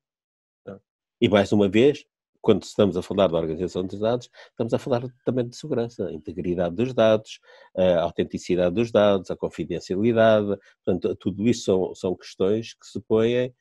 B: E, mais uma vez, quando estamos a falar da organização dos dados, estamos a falar também de segurança, a integridade dos dados, a autenticidade dos dados, a confidencialidade, portanto, tudo isso são, são questões que se põem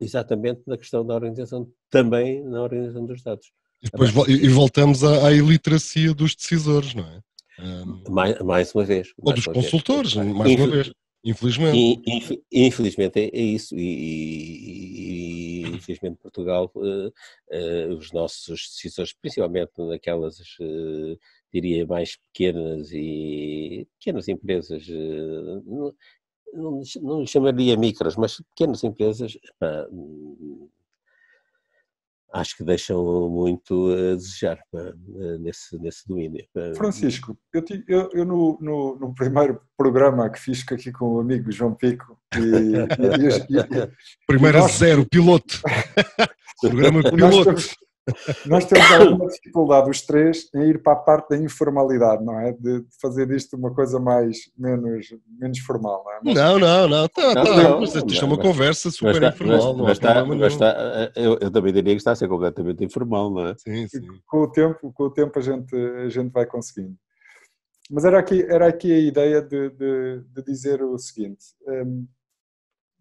B: exatamente na questão da organização, também na organização dos dados.
C: E, depois, e voltamos à, à iliteracia dos decisores, não é?
B: Um, mais, mais uma vez.
C: Ou dos consultores, vez. mais Infel uma vez. Infelizmente.
B: Inf, infelizmente é, é isso. E, e, e, infelizmente Portugal, uh, uh, os nossos decisores, principalmente naquelas, uh, diria, mais pequenas e pequenas empresas, não, não chamaria micros, mas pequenas empresas, pá, acho que deixam muito a desejar pá, nesse, nesse domínio. Pá.
A: Francisco, eu, eu, eu no, no, no, primeiro programa que fiz aqui com o amigo João Pico e,
C: e, e, e Primeiro nós, zero, piloto. programa piloto.
A: Nós temos alguma dificuldade, os três, em ir para a parte da informalidade, não é? De fazer disto uma coisa mais, menos, menos formal, não é?
C: Mas... Não, não, não, tá, não, tá, não, isto é uma conversa super está, informal,
B: mas, está, mas está, eu, eu, também diria que está a ser completamente informal, não é?
C: Sim, sim.
A: Com o tempo, com o tempo a gente, a gente vai conseguindo. Mas era aqui, era aqui a ideia de, de, de dizer o seguinte, um,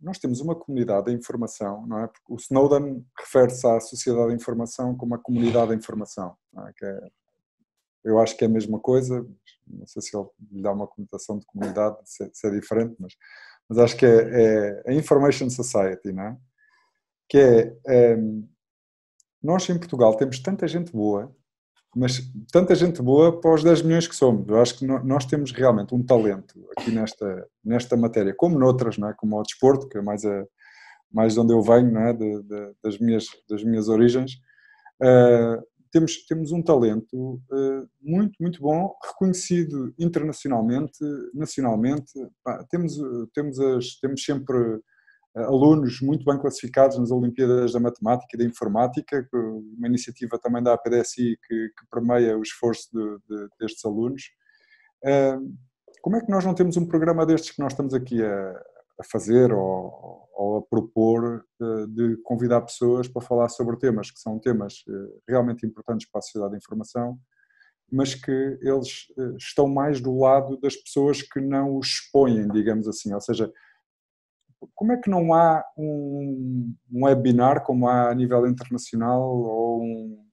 A: nós temos uma comunidade da informação, não é? Porque o Snowden refere-se à sociedade da informação como a comunidade da informação, é? É, eu acho que é a mesma coisa, não sei se ele lhe dá uma conotação de comunidade, se é, se é diferente, mas, mas acho que é, é, a Information Society, não é? Que é, é, nós em Portugal temos tanta gente boa mas tanta gente boa para os 10 milhões que somos. Eu acho que nós temos realmente um talento aqui nesta, nesta matéria, como noutras, não é? como o desporto, que é mais, a, mais de onde eu venho, não é? De, de, das, minhas, das minhas origens. Uh, temos, temos um talento uh, muito, muito bom, reconhecido internacionalmente, nacionalmente. Pá, temos, temos, as, temos sempre alunos muito bem classificados nas Olimpíadas da Matemática e da Informática, uma iniciativa também da APDSI que, que permeia o esforço de, de, destes alunos. Como é que nós não temos um programa destes que nós estamos aqui a, a fazer ou, ou, a propor de convidar pessoas para falar sobre temas que são temas eh, realmente importantes para a sociedade da informação, mas que eles eh, estão mais do lado das pessoas que não os expõem, digamos assim, ou seja, como é que não há um, um webinar como há a nível internacional ou um,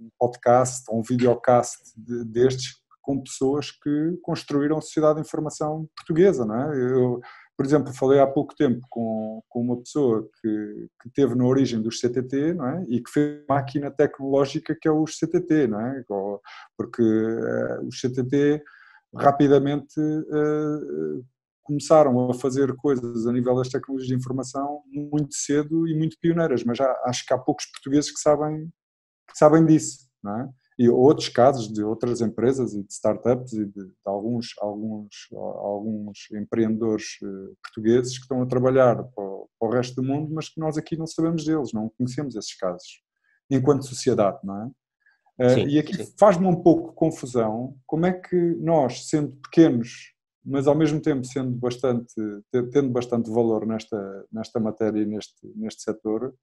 A: um podcast ou um videocast de, destes com pessoas que construíram a sociedade de informação portuguesa, não é? Eu, por exemplo, falei há pouco tempo com, com uma pessoa que, que teve na origem dos CTT, não é? E que fez máquina tecnológica que é os CTT, não é? Porque uh, os CTT rapidamente uh, começaram a fazer coisas a nível das tecnologias de informação muito cedo e muito pioneiras, mas já, acho que há poucos portugueses que sabem, que sabem disso, não é? E outros casos de outras empresas e de startups e de, de alguns, alguns, alguns empreendedores eh, portugueses que estão a trabalhar para o, para o resto do mundo, mas que nós aqui não sabemos deles, não conhecemos esses casos, enquanto sociedade, não é? Eh, sim, e aqui faz-me um pouco confusão como é que nós, sendo pequenos mas ao mesmo tempo sendo bastante, tendo bastante valor nesta, nesta matéria e neste, neste setor,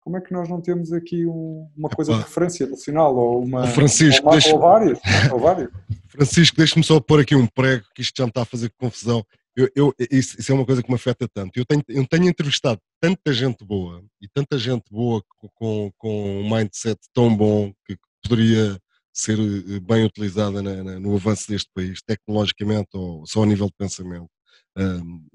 A: como é que nós não temos aqui um, uma coisa Opa. de referência nacional ou uma
C: Francisco,
A: ou,
C: deixa...
A: ou várias, ou várias?
C: Francisco, deixa-me só pôr aqui um prego que isto já me está a fazer confusão. Eu, eu, isso, isso, é uma coisa que me afeta tanto. Eu tenho, eu tenho entrevistado tanta gente boa e tanta gente boa com, com um mindset tão bom que poderia ser eh, bem utilizada na, na, no avanço deste país, tecnologicamente ou só a nível de pensamento um,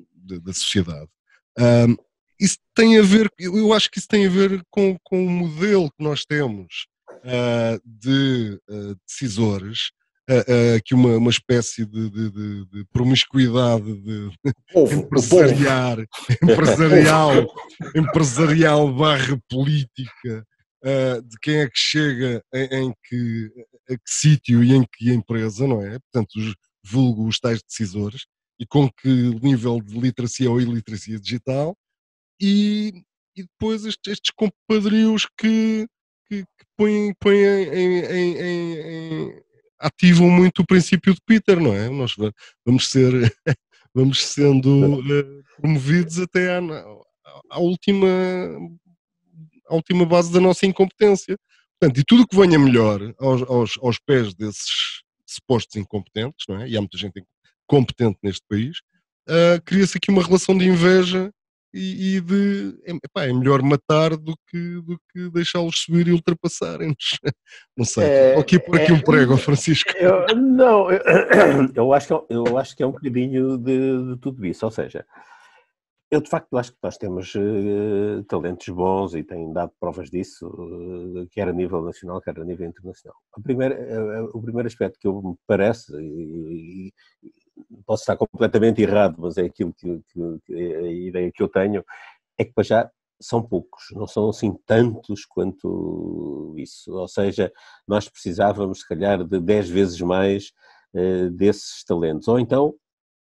C: da sociedade. Um, isso tem a ver, eu acho que isso tem a ver com, com o modelo que nós temos uh, de uh, decisores, uh, que uma, uma espécie de, de, de, de promiscuidade de empresarial, empresarial, empresarial barra política uh, de quem é que chega em, em que, que sítio e em que empresa, não é? Portanto, os, vulgo os tais decisores, e com que nível de literacia ou iliteracia digital, e, e depois estes, estes compadrios que, que, que põem, põem em, em, em, ativam muito o princípio de Peter, não é? Nós vamos ser vamos sendo uh, promovidos até à, à, última a última base da nossa incompetência. Portanto, e tudo que venha melhor aos, aos, aos pés desses supostos incompetentes, não é? e há muita gente competente neste país, uh, cria-se aqui uma relação de inveja e, e de epá, é melhor matar do que, do que deixá-los subir e ultrapassarem-nos. Não sei. É, aqui por aqui é, um prego, Francisco.
B: Eu, não, eu, eu, acho que, é eu acho que é um bocadinho de, de tudo isso. Ou seja, eu, de facto, acho que nós temos uh, talentos bons e têm dado provas disso, uh, quer a nível nacional, quer a nível internacional. A primeira, uh, o primeiro aspecto que eu me parece, e, e, posso estar completamente errado, mas é aquilo que, que, que, a ideia que eu tenho, é que para já são poucos, não são assim tantos quanto isso. Ou seja, nós precisávamos, se calhar, de 10 vezes mais desses talentos. Ou então,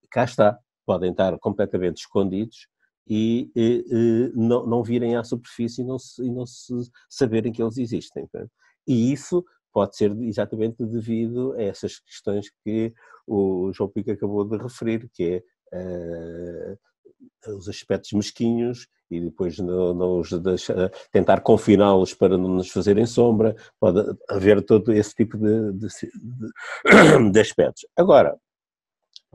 B: cá está, podem estar completamente escondidos e, e, e não, não, virem à superfície e não, se, e não se saberem que eles existem. Tá? E isso pode ser exatamente devido a essas questões que o João Pico acabou de referir, que é uh, os aspectos mesquinhos e depois não, não os deixar, tentar confiná-los para não nos fazerem sombra, pode haver todo esse tipo de, de, de, de aspectos. Agora,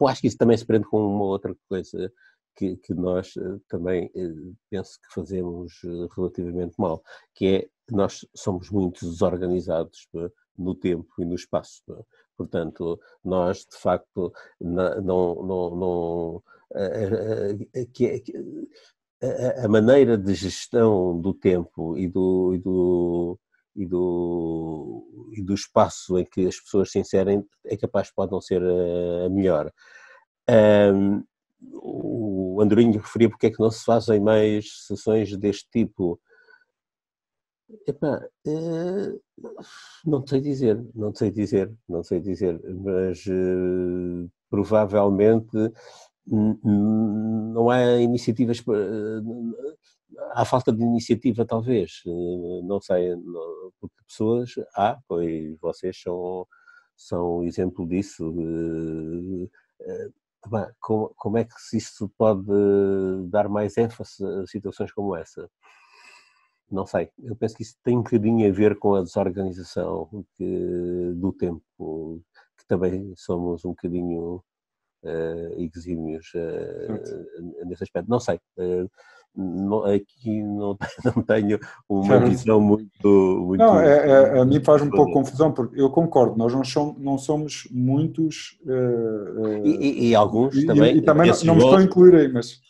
B: eu acho que isso também se prende com uma outra coisa que, que nós eh, também eh, penso que fazemos eh, relativamente mal, que é nós somos muito desorganizados no tempo e no espaço. Portanto, nós de facto não, não, não que, a maneira de gestão do tempo e do, e do, e do, e do espaço em que as pessoas se inserem é capaz pode não ser a melhor. Um, o Andorinho referia porque é que não se fazem mais sessões deste tipo. Epá, eh, não sei dizer, não sei dizer, não sei dizer, mas eh, provavelmente não há iniciativas, há falta de iniciativa talvez, não sei, porque pessoas há, pois vocês são, são exemplo disso, eh, como, como é que isso pode dar mais ênfase a situações como essa? Não sei, eu penso que isso tem um bocadinho a ver com a desorganização que, do tempo, que também somos um bocadinho uh, exímios nesse aspecto. Não sei. Não, aqui não, não, tenho uma visão muito. muito
A: não, é, é, a mim faz um pouco confusão, porque eu concordo, nós não somos, não somos muitos.
B: Uh, e, e, e, alguns
A: e,
B: também.
A: E, também não, não me estou a incluir aí, mas.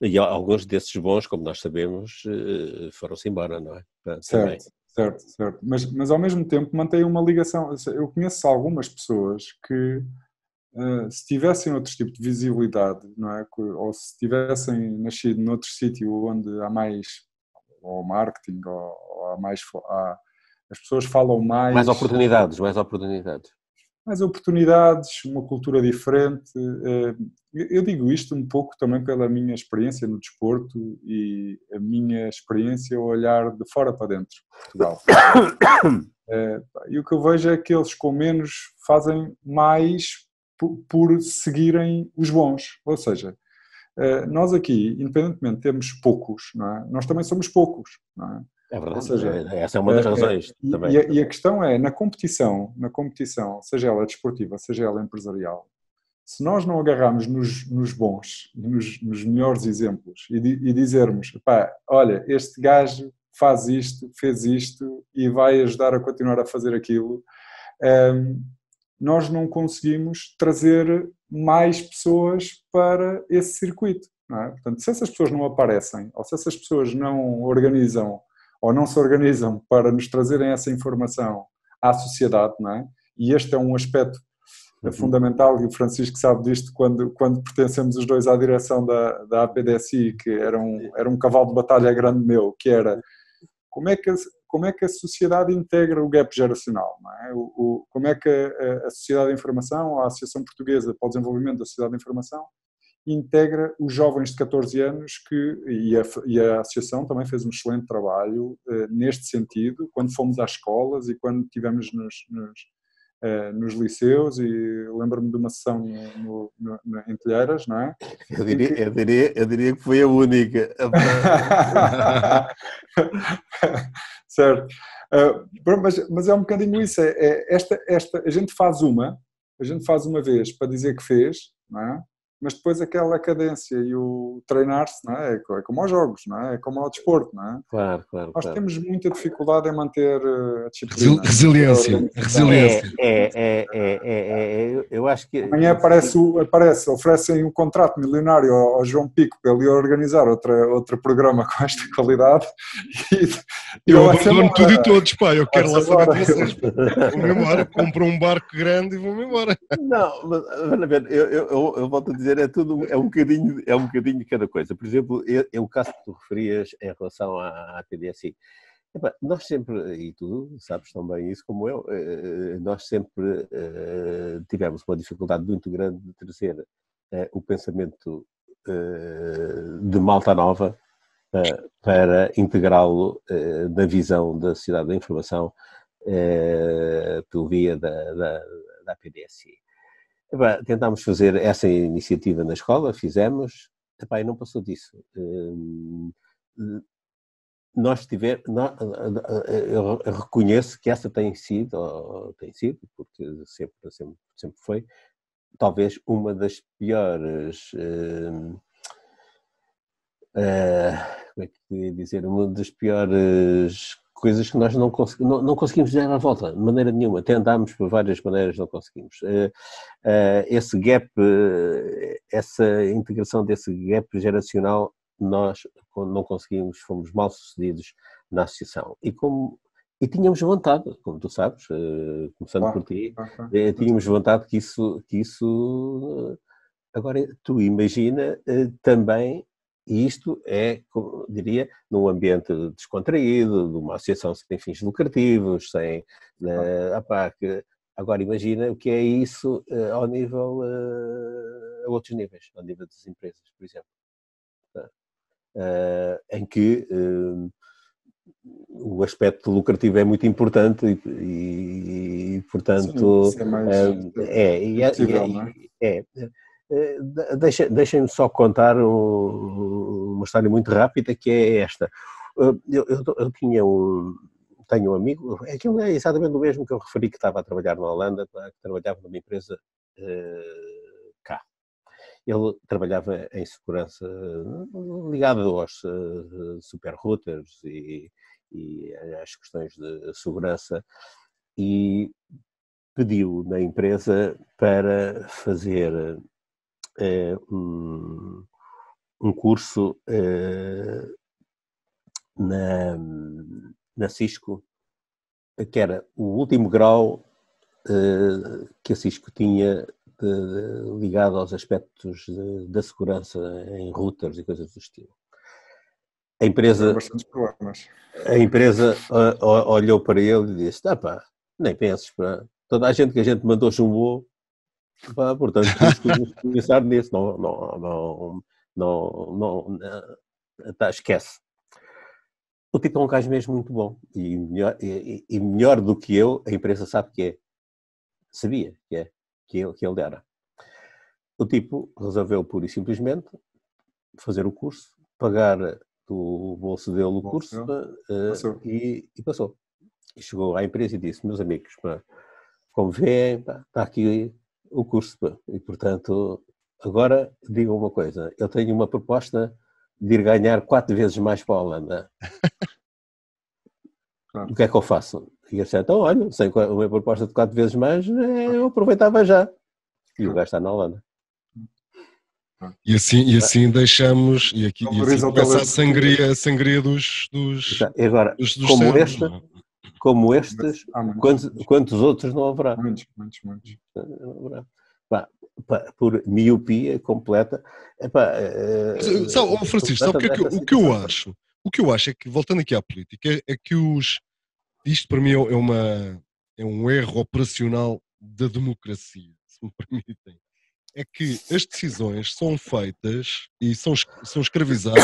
B: E alguns desses bons, como nós sabemos, foram-se embora, não é?
A: Certo. Também. Certo, certo. Mas, mas ao mesmo tempo mantém uma ligação. Eu conheço algumas pessoas que, se tivessem outro tipo de visibilidade, não é? ou se tivessem nascido noutro sítio onde há mais ou marketing, ou, ou há mais. Há, as pessoas falam mais.
B: Mais oportunidades, mais oportunidades
A: mais oportunidades, uma cultura diferente. Eh, eu digo isto um pouco também pela minha experiência no desporto e a minha experiência a olhar de fora para dentro de Portugal. Eh, e o que eu vejo é que eles com menos fazem mais por seguirem os bons. Ou seja, eh, nós aqui, independentemente temos poucos, é? nós também somos poucos. É?
B: É verdade. Seja, é, essa é uma das é, é, razões
A: é,
B: também.
A: E a, e a, questão é, na competição, na competição, seja ela desportiva, seja ela empresarial, se nós não agarrarmos nos, nos bons, nos, nos, melhores exemplos e, e dizermos, pá, olha, este gajo faz isto, fez isto e vai ajudar a continuar a fazer aquilo, um, nós não conseguimos trazer mais pessoas para esse circuito. É? Portanto, se essas pessoas não aparecem ou se essas pessoas não organizam ou não se organizam para nos trazerem essa informação à sociedade, não é? E este é um aspecto uhum. fundamental e o Francisco sabe disto quando, quando pertencemos os dois à direção da, da APDSI, que era um, era um cavalo de batalha grande meu, que era como é que como é que a sociedade integra o gap geracional, é? o, o, como é que a, a Sociedade da Informação, a Associação Portuguesa para o Desenvolvimento da Sociedade da Informação, integra os jovens de 14 anos que, e a, e a associação também fez um excelente trabalho uh, neste sentido, quando fomos às escolas e quando tivemos nos, nos, nos liceus e lembro-me de uma sessão no, no, no, em Telheiras, não é?
B: Eu diria, que... eu, diria, eu diria que foi a única.
A: certo. Uh, mas, mas é um bocadinho isso, é, é, esta, esta, a gente faz uma, a gente faz uma vez para dizer que fez, não é? Mas depois aquela cadência e o treinar-se, não é? É como aos jogos, não é? É como ao desporto, não é?
B: Claro, claro.
A: Nós
B: claro.
A: temos muita dificuldade em manter eh, a disciplina.
C: Resiliência, resiliência.
B: É, é, é, é, eu acho que...
A: Amanhã aparece, aparece, oferecem um contrato milionário ao, João Pico para ele organizar outra, outro programa com esta qualidade
C: e, eu abandono tudo e todos, pá, eu quero lá saber de vocês. Vou-me embora, compro um barco grande e vou-me embora.
B: Não, mas, ver, eu, eu, eu volto a dizer, é tudo, é um bocadinho, é um bocadinho de cada coisa. Por exemplo, é, é o caso que tu referias em relação à, à TDSI. nós sempre, e tu sabes também isso como eu, eh, nós sempre eh, tivemos uma dificuldade muito grande de trazer eh, o pensamento de Malta Nova para integrá-lo na visão da sociedade da informação pelo via da, da, da PDSI. Epá, tentámos fazer essa iniciativa na escola, fizemos, epá, e não passou disso. Hum, nós tivemos, eu reconheço que essa tem sido, tem sido, porque sempre, sempre, sempre foi, talvez uma das piores, uh, como é que eu ia dizer, uma das piores coisas que nós não, não, não, conseguimos dar a volta, de maneira nenhuma. Tentámos por várias maneiras, não conseguimos. Uh, uh, esse gap, uh, essa integração desse gap geracional, nós não conseguimos, fomos mal sucedidos na associação. E como e tínhamos vontade, como tu sabes, começando por ti, tínhamos vontade que isso, que isso agora tu imagina também e isto é, diria, num ambiente descontraído, de uma associação sem fins lucrativos, sem. Opá, que, agora imagina o que é isso uh, ao nível. Uh, a outros níveis, ao nível das empresas, por exemplo. Uh, em que o aspecto lucrativo é muito importante e, e portanto. Sim, é, mais é, e, é, é, é, é deixa, deixem-me só contar um, uma história muito rápida que é esta. Eh, eu, eu, eu, tinha um, tenho um amigo, aquilo é exatamente o mesmo que eu referi que estava a trabalhar na Holanda, que trabalhava numa empresa uh, cá, ele trabalhava em segurança ligada aos super routers e, e às questões de segurança e pediu na empresa para fazer um, um curso na, na Cisco, que era o último grau uh, que a Cisco tinha de, ligado aos aspectos da segurança em routers e coisas do estilo. A empresa, a empresa olhou para ele e disse: ah, pá, nem penses, pá. toda a gente que a gente mandou chumbou, pá, portanto pensar nisso, não, não, não, não, não tá, esquece o tipo é um gajo mesmo muito bom e melhor, e, e melhor do que eu, a imprensa sabe que é. Sabia que é, que ele, que ele era. O tipo resolveu pura e simplesmente fazer o curso, pagar do bolso dele o curso uh, passou. E, e, passou. E chegou à empresa e disse: Meus amigos, pá, como vêem, está aqui o curso. E portanto, agora digam uma coisa: eu tenho uma proposta de ir ganhar quatro vezes mais para a Holanda. Claro. O que é que eu faço? E eu disse, então, olha, sem uma proposta de quatro vezes mais, eh, eu aproveitava já. E o gajo está na Holanda.
C: E assim, e assim deixamos, e aqui e assim começa a sangria, a sangria dos, dos,
B: e agora, dos, dos como, este, como estes, quantos, quantos outros não haverá?
A: Muitos, muitos, muitos
B: por miopia completa. Epá,
C: uh, Sabe, oh, Francisco, sabe o que, é que, o que eu acho? O que eu acho é que, voltando aqui à política, é, que os. Isto para mim é, é, uma, é um erro operacional da democracia, se me permitem. É que as decisões são feitas e são, são escravizadas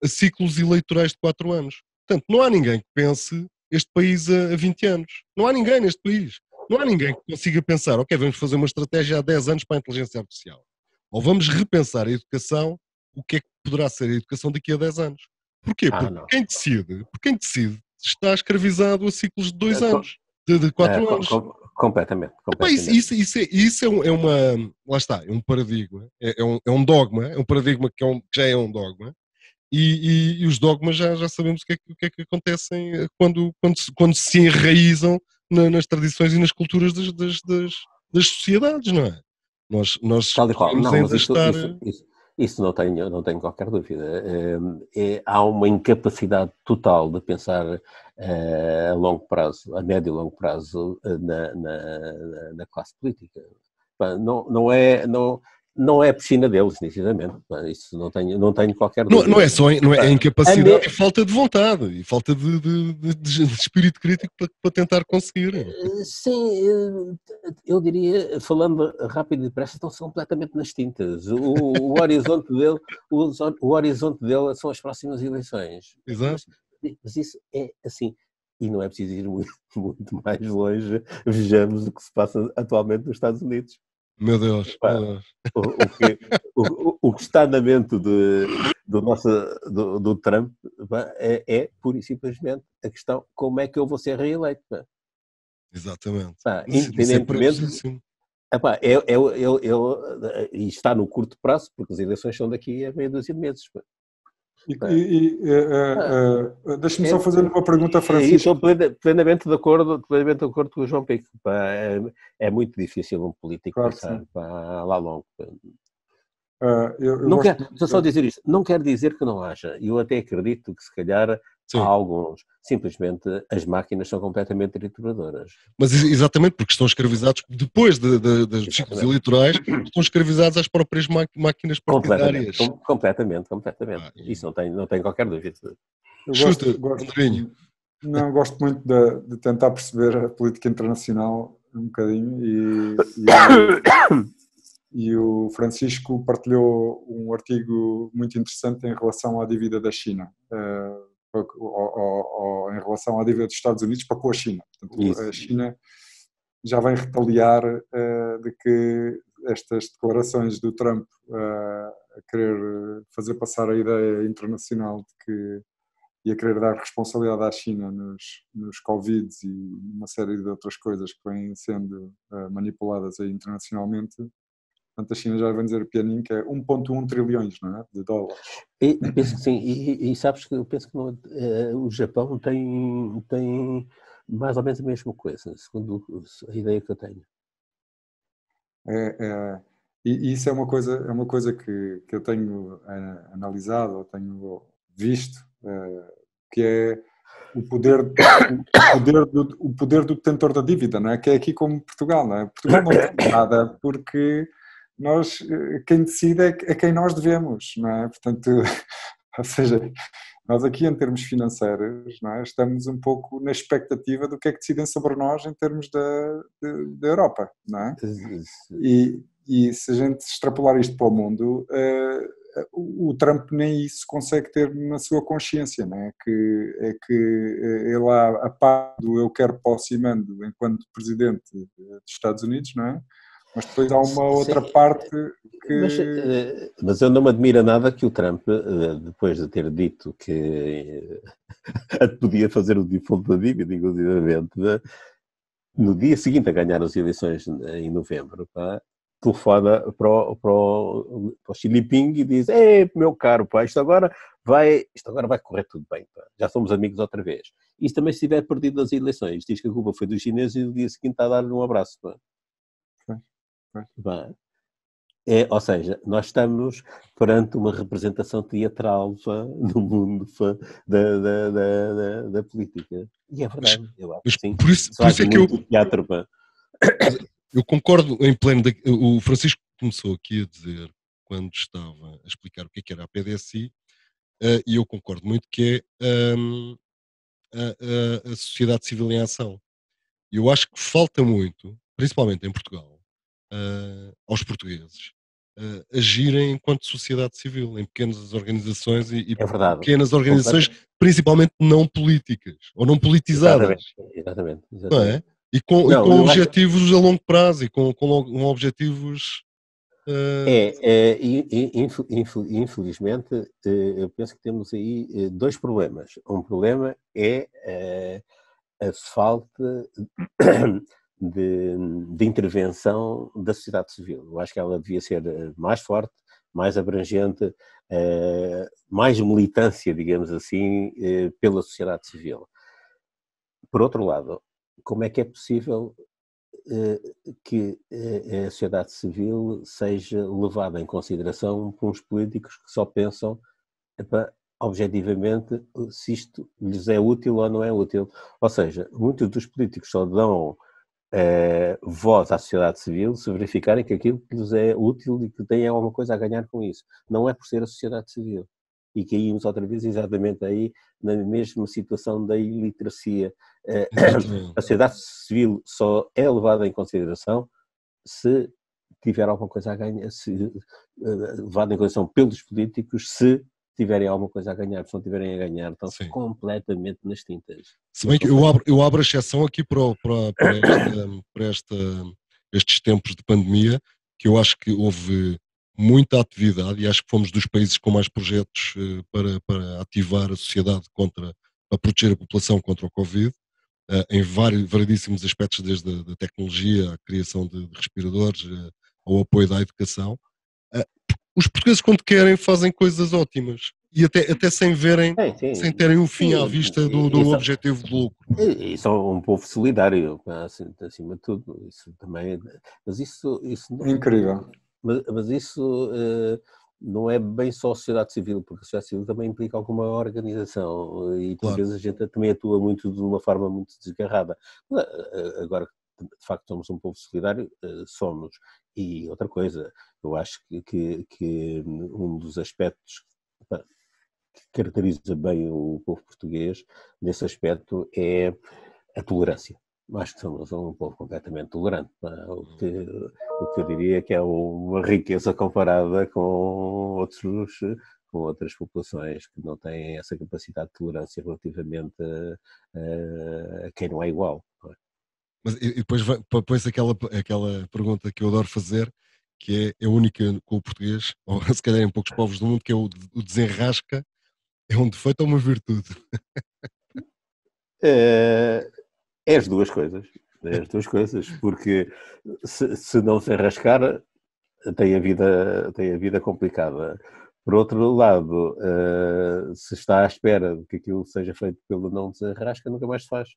C: a ciclos eleitorais de 4 anos. Portanto, não há ninguém que pense este país a 20 anos. Não há ninguém neste país. Não há ninguém que consiga pensar, ok, vamos fazer uma estratégia há 10 anos para a inteligência artificial. Ou vamos repensar a educação, o que é que poderá ser a educação daqui a 10 anos. Porquê? Ah, Porque quem decide, porque quem decide está escravizado a ciclos de 2 é, anos, de 4 é, anos.
B: Com, completamente.
C: completamente. isso, isso, isso, é, isso é, é, uma. Lá está, é um paradigma, é, é, um, é um dogma, é um paradigma que, é um, que já é um dogma. E, e, e, os dogmas já, já sabemos o que, é, o que é que acontecem quando, quando, quando se enraizam na, nas tradições e nas culturas das, das, das, das, sociedades, não é? Nós, nós
B: Tal e qual. Não, ainda isso, estar... Isso, isso, isso, não, tenho, não tenho qualquer dúvida. É, é, há uma incapacidade total de pensar é, a longo prazo, a médio e longo prazo, eh, na, na, na classe política. Não, não é. Não, não é piscina deles, nitidamente. Isso não tenho, não tenho qualquer
C: dúvida. Não, não é só não é incapacidade, é falta de vontade e falta de, de, de, de espírito crítico para, para, tentar conseguir. Eh,
B: sim, eh, eu diria, falando rápido e depressa, estão completamente nas tintas. O, o horizonte dele, o, o, horizonte dele são as próximas eleições.
C: Exato.
B: Mas, mas isso é assim. E não é preciso ir muito, muito mais longe. Vejamos o que se passa atualmente nos Estados Unidos.
C: Meu Deus. Pá, meu Deus.
B: O, o, que, o, o, que, está na mente de, do, nosso, do, do Trump pá, é, é pura e simplesmente a questão como é que eu vou ser reeleito. Pá.
C: Exatamente.
B: Pá, é independentemente. Epá, eu, eu, eu, eu, e está no curto prazo, porque as eleições são daqui a meia dúzia de meses. Pá.
A: E, e, uh, uh, Deixa-me é, só fazer uma pergunta, Francisco.
B: Estou plenamente de acordo, plenamente de acordo com o João Pico. É, é, muito difícil um político claro pensar pá, lá longo. Uh, eu, eu não quer, só dizer isto, não quer dizer que não haja. Eu até acredito que se calhar Sim. Há alguns, simplesmente as máquinas são completamente trituradoras.
C: Mas exatamente porque estão escravizados, depois de, de, dos ciclos eleitorais, estão escravizados às próprias máquinas partidárias.
B: Completamente, completamente. completamente. Ah, Isso não tem, não tem qualquer dúvida.
A: Eu Chuta, gosto, gosto, não, gosto muito de, de, tentar perceber a política internacional um bocadinho e, e, e o Francisco partilhou um artigo muito interessante em relação à dívida da China. Uh, ou, ou, ou, em relação à dívida dos Estados Unidos para com a China. Portanto, Isso. a China já vem retaliar uh, de que estas declarações do Trump uh, a querer fazer passar a ideia internacional de que ia querer dar responsabilidade à China nos, nos Covid e uma série de outras coisas que vêm sendo uh, manipuladas aí internacionalmente, Portanto, a China já vai dizer pianinho que é 1,1 trilhões não é? de dólares.
B: E, penso que sim, e, e, sabes que eu penso que não, uh, o Japão tem, tem mais ou menos a mesma coisa, segundo a ideia que eu tenho.
A: É, é, e isso é uma coisa, é uma coisa que, que eu tenho é, analisado, ou tenho visto, é, que é o poder, o, poder do, o poder do detentor da dívida, não é? Que é aqui como Portugal, não é? Portugal não tem nada porque nós, eh, quem decide é, é quem nós devemos, não é? Portanto, ou seja, nós aqui em termos financeiros é? estamos um pouco na expectativa do que é que decidem sobre nós em termos da, da Europa, não é? E, e se a gente extrapolar isto para o mundo, uh, o Trump nem isso consegue ter na sua consciência, não é? Que, é que ele há a par do eu quero e mando enquanto presidente dos Estados Unidos, não é? Mas depois há uma outra Sim. parte que.
B: Mas, eh, mas, eu não me admira nada que o Trump, eh, depois de ter dito que podia fazer o default da dívida, inclusivamente, no dia seguinte a ganhar as eleições em novembro, pá, telefona para o, para, o, para o Xi Jinping e diz: Ei, meu caro, pá, isto agora vai, isto agora vai correr tudo bem, pá. já somos amigos outra vez. E também se tiver perdido as eleições, diz que a culpa foi dos chineses e no dia seguinte está a dar-lhe um abraço. Pá. Bem, é, ou seja, nós estamos perante uma representação teatral no mundo da, da, da, da, política. E é verdade, eu acho que sim.
C: Por isso, por isso é que eu. Teatro, eu concordo em pleno. De, o Francisco começou aqui a dizer, quando estava a explicar o que, é que era a PDSI, uh, e eu concordo muito que é um, a, a, a sociedade civil em ação. Eu acho que falta muito, principalmente em Portugal uh, aos portugueses uh, agirem enquanto sociedade civil, em pequenas organizações e, e
B: é
C: pequenas organizações, principalmente não políticas ou não politizadas.
B: Exatamente, exatamente. exatamente.
C: Não é? E com, não, e com objetivos acho... a longo prazo e com, com, com objetivos.
B: Uh... É, é infelizmente, eu penso que temos aí dois problemas. Um problema é a falta de, de, intervenção da sociedade civil. Eu acho que ela devia ser eh, mais forte, mais abrangente, uh, mais militância, digamos assim, uh, pela sociedade civil. Por outro lado, como é que é possível que a sociedade civil seja levada em consideração por uns políticos que só pensam objetivamente se isto lhes é útil ou não é útil? Ou seja, muitos dos políticos só dão uh, voz à sociedade civil se verificarem que aquilo que lhes é útil e que têm alguma coisa a ganhar com isso. Não é por ser a sociedade civil. E caímos outra vez exatamente aí na mesma situação da iliteracia. Uh, a sociedade civil só é levada em consideração se tiver alguma coisa a ganhar, se, uh, levada em consideração pelos políticos, se tiverem alguma coisa a ganhar, se não tiverem a ganhar, estão Sim. completamente nas tintas.
C: Se bem que eu abro, eu abro a exceção aqui para, para, para, esta, para esta, estes tempos de pandemia, que eu acho que houve muita atividade e acho que fomos dos países com mais projetos eh, para, para ativar a sociedade contra, para proteger a população contra o Covid, eh, em vários, variedíssimos aspectos, desde a da tecnologia, a criação de, de respiradores, eh, ao apoio da educação os portugueses quando querem fazem coisas ótimas e até, até sem verem, sim, sim. sem terem um fim sim, à vista do, do objetivo de lucro.
B: E, são um povo solidário, assim, acima de tudo. Isso também, mas isso, isso
A: incrível.
B: Mas, mas isso uh, não é bem só a sociedade civil, porque a sociedade civil também implica alguma organização e por claro. vezes a gente também atua muito de uma forma muito desgarrada. Eh, agora de facto somos um povo solidário, uh, somos. E outra coisa, eu acho que, que, que um dos aspectos que caracteriza bem o povo português nesse aspecto é a tolerância. Acho que somos um povo completamente tolerante. O que, o que eu diria que é uma riqueza comparada com outros com outras populações que não têm essa capacidade de tolerância relativamente a, a quem não é igual. É?
C: Mas e depois põe-se aquela, aquela pergunta que eu adoro fazer, que é, é única com o português, ou se calhar em poucos povos do mundo, que é o, o desenrasca, é um defeito ou uma virtude?
B: É, é as duas coisas. É as duas coisas, porque se, se não se arrascar, tem a vida, tem a vida complicada. Por outro lado, uh, se está à espera de que aquilo seja feito pelo não desarrasca, nunca mais se faz.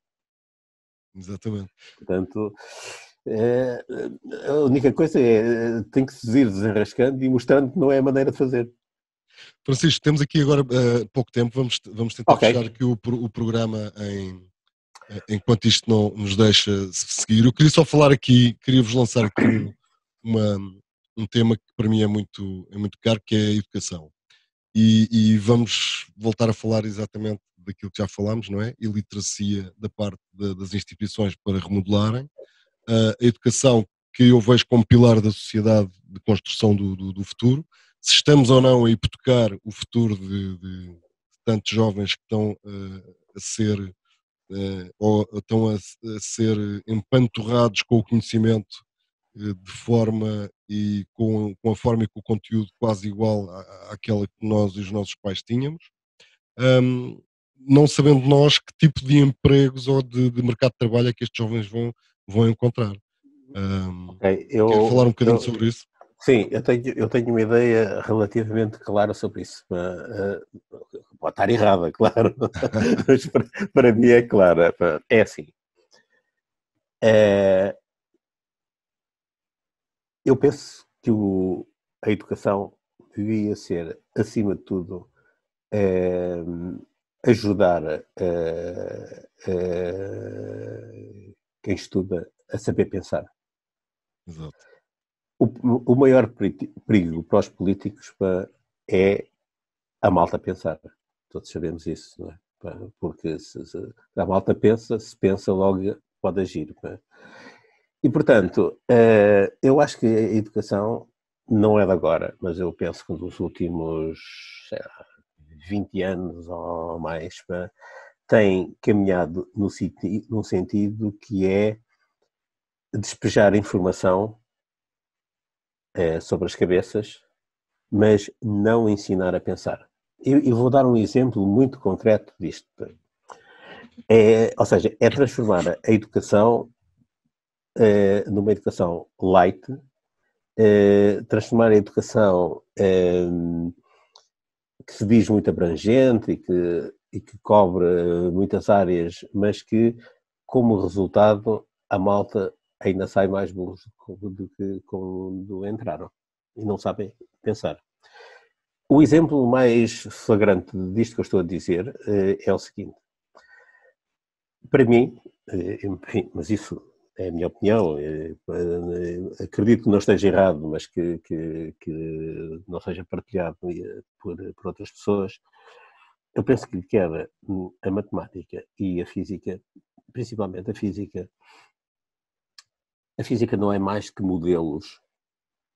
C: Exatamente.
B: Portanto, é, a única coisa é tem que se ir desarrascando e mostrando que não é a maneira de fazer.
C: Francisco, temos aqui agora uh, pouco tempo, vamos, vamos tentar okay. fechar aqui o, o programa em, enquanto isto não nos deixa seguir. Eu queria só falar aqui, queria-vos lançar aqui uma, um tema que para mim é muito, é muito caro, que é a educação. E, e, vamos voltar a falar exatamente daquilo que já falámos, não é? Iliteracia da parte de, das instituições para remodelarem, a educação que eu vejo como pilar da sociedade de construção do, do, do futuro, se estamos ou não a hipotecar o futuro de, de, tantos jovens que estão uh, a ser uh, ou estão a, a, ser empanturrados com o conhecimento uh, de forma e com, com, a forma e com o conteúdo quase igual à, àquela que nós e os nossos pais tínhamos. Um, não sabendo nós que tipo de empregos ou de, de, mercado de trabalho é que estes jovens vão, vão encontrar. Um, okay, eu, quero falar um bocadinho eu, sobre isso?
B: Sim, eu tenho, eu tenho uma ideia relativamente clara sobre isso. Uh, pode estar errada, claro, mas para, para, mim é clara. É assim. É, eu penso que o, a educação devia ser, acima de tudo, é, ajudar quem estuda a saber pensar.
C: Exato.
B: O, o maior perigo para os políticos é a malta pensar. Todos sabemos isso, não é? Porque se, se a malta pensa, se pensa logo pode agir. É? E, portanto, eh, eu acho que a educação não é de agora, mas eu penso que nos últimos sei lá, 20 anos ou mais tem caminhado no, no sentido que é despejar informação é, sobre as cabeças, mas não ensinar a pensar. Eu, eu, vou dar um exemplo muito concreto disto. É, ou seja, é transformar a educação é, numa educação light, é, transformar a educação que se diz muito abrangente e que, e que cobre muitas áreas, mas que, como resultado, a malta ainda sai mais burros do que quando entraram e não sabem pensar. O exemplo mais flagrante disto que eu estou a dizer eh, é o seguinte. Para mim, eh, mas isso é a minha opinião, eh, acredito que não esteja errado, mas que, que, que não seja partilhado por, por outras pessoas, eu penso que quer a matemática e a física, principalmente a física, a física não é mais que modelos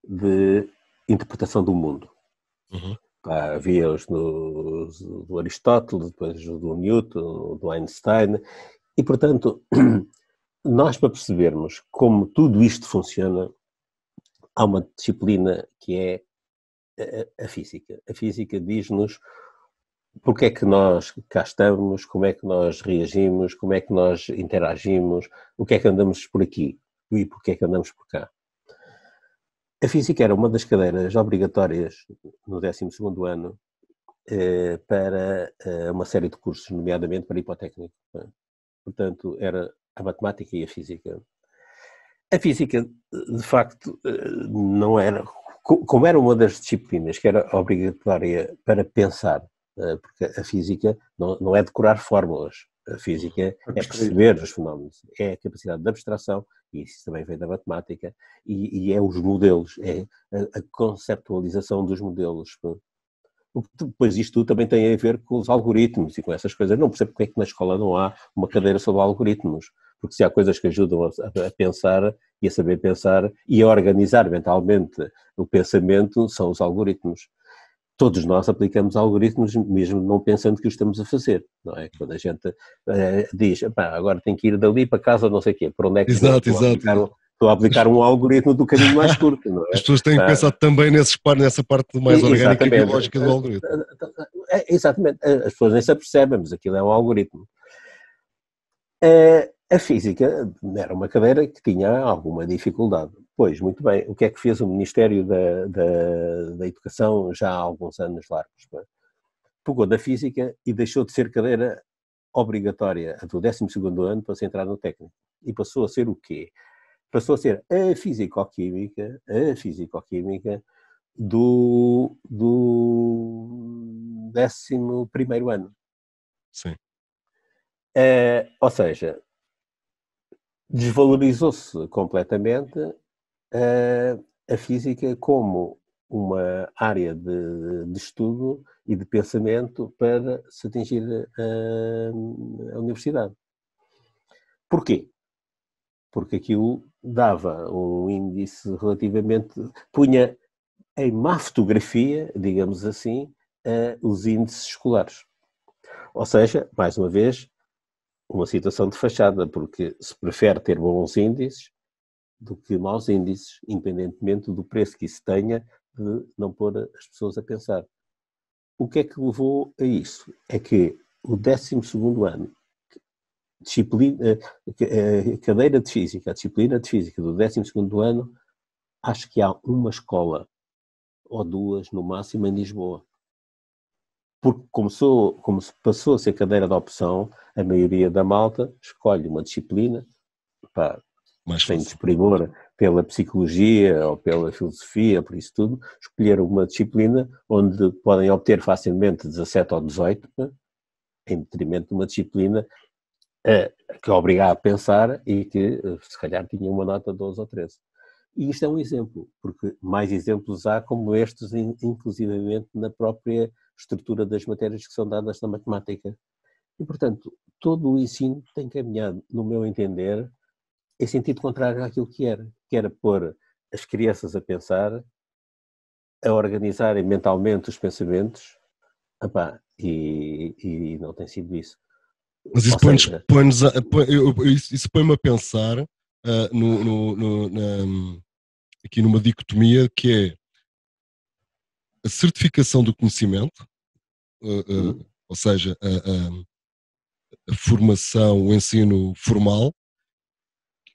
B: de interpretação do mundo. Uhum. havia os no, do Aristóteles, depois do Newton, do Einstein, e portanto, nós para percebermos como tudo isto funciona, há uma disciplina que é a, a física. A física diz-nos porque é que nós cá estamos, como é que nós reagimos, como é que nós interagimos, o que é que andamos por aqui e porque é que andamos por cá. A física era uma das cadeiras obrigatórias no 12 ano eh, para eh, uma série de cursos, nomeadamente para hipotécnico. Portanto, era a matemática e a física. A física, de facto, eh, não era, como era uma das disciplinas que era obrigatória para pensar, porque a física não, não é decorar fórmulas, a física é perceber os fenómenos, é a capacidade de abstração, e isso também vem da matemática, e, e é os modelos, é a, a, conceptualização dos modelos. Depois isto também tem a ver com os algoritmos e com essas coisas. Não percebo porque é que na escola não há uma cadeira sobre algoritmos, porque se há coisas que ajudam a, a pensar e a saber pensar e a organizar mentalmente o pensamento, são os algoritmos todos nós aplicamos algoritmos mesmo não pensando que o estamos a fazer, não é? Quando a gente uh, diz, agora tem que ir dali para casa não sei o quê, por onde é que
C: exato, exato. A
B: aplicar, estou a aplicar um algoritmo do caminho mais curto, não é?
C: As pessoas têm que pensar também nessa parte mais orgânica e biológica do algoritmo.
B: É, exatamente, as pessoas nem se apercebem, mas aquilo é um algoritmo. Uh, a física era uma cadeira que tinha alguma dificuldade. Pois, muito bem. O que é que fez o Ministério da, da, da Educação já há alguns anos largos? Pegou da Física e deixou de ser cadeira obrigatória do 12 ano para se entrar no técnico. E passou a ser o quê? Passou a ser a Físico-Química, a Físico-Química do, do 11 ano.
C: Sim.
B: É, ou seja, desvalorizou-se completamente a, a física como uma área de, de, estudo e de pensamento para se atingir a, a universidade. Porquê? Porque aquilo dava um índice relativamente. punha em má fotografia, digamos assim, os índices escolares. Ou seja, mais uma vez, uma situação de fachada, porque se prefere ter bons índices do que maus índices, independentemente do preço que isso tenha, de não pôr as pessoas a pensar. O que é que levou a isso? É que o 12 ano, disciplina, a cadeira de física, a disciplina de física do 12 ano, acho que há uma escola ou duas no máximo em Lisboa. Porque começou, como passou a ser cadeira de opção, a maioria da malta escolhe uma disciplina, pá, mais sem desprimor pela psicologia ou pela filosofia, por isso tudo, escolheram uma disciplina onde podem obter facilmente 17 ou 18, né, em detrimento de uma disciplina eh, que obriga a pensar e que eh, se calhar tinha uma nota 12 ou 13. E isto é um exemplo, porque mais exemplos há como estes, inclusivamente na própria estrutura das matérias que são dadas na matemática. E, portanto, todo o ensino tem caminhado, no meu entender, em sentido contrário àquilo que era, que era pôr as crianças a pensar, a organizarem mentalmente os pensamentos, epá, e, e não tem sido isso.
C: Mas isso põe-nos põe põe, isso põe-me a pensar uh, no, no, no na, aqui numa dicotomia que é a certificação do conhecimento, uh, uh, ou seja, a, a, formação, o ensino formal,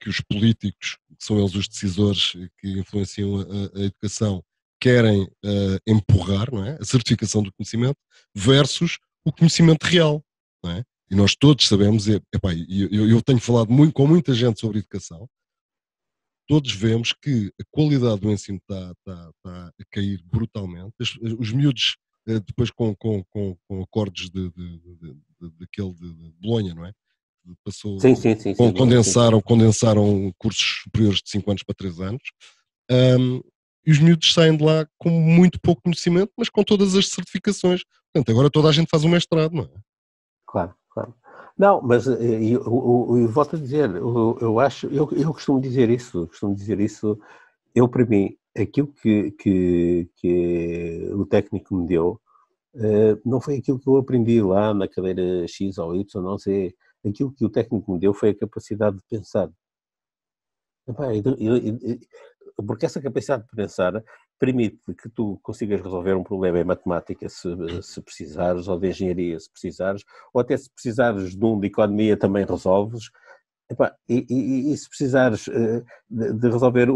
C: que os políticos, que são eles os decisores que influenciam a, a educação, querem uh, empurrar, não é? A certificação do conhecimento versus o conhecimento real, não é? E nós todos sabemos, e, epá, eu, eu tenho falado muito, com muita gente sobre educação, todos vemos que a qualidade do ensino está, está, está a cair brutalmente. Os, os miúdos, eh, depois com, com, com, com acordos de, de, de, de, daquele de, de Bolonha, não é?
B: Passou, sim, sim, sim,
C: sim condensaram, condensaram cursos superiores de 5 anos para 3 anos. Um, e os miúdos saem de lá com muito pouco conhecimento, mas com todas as certificações. Portanto, agora toda a gente faz um mestrado, não é?
B: Claro, claro. Não, mas eh, eu, eu, eu volto a dizer, eu, eu acho, eu, eu costumo dizer isso, costumo dizer isso, eu para mim, aquilo que, que, que o técnico me deu, uh, não foi aquilo que eu aprendi lá na cadeira X ou Y, não sei, aquilo que o técnico me deu foi a capacidade de pensar. Porque essa capacidade de pensar permite que tu consigas resolver um problema em matemática se, se precisares, ou de engenharia se precisares, ou até se precisares de um de economia também resolves. e, e, e, se precisares eh, de, de resolver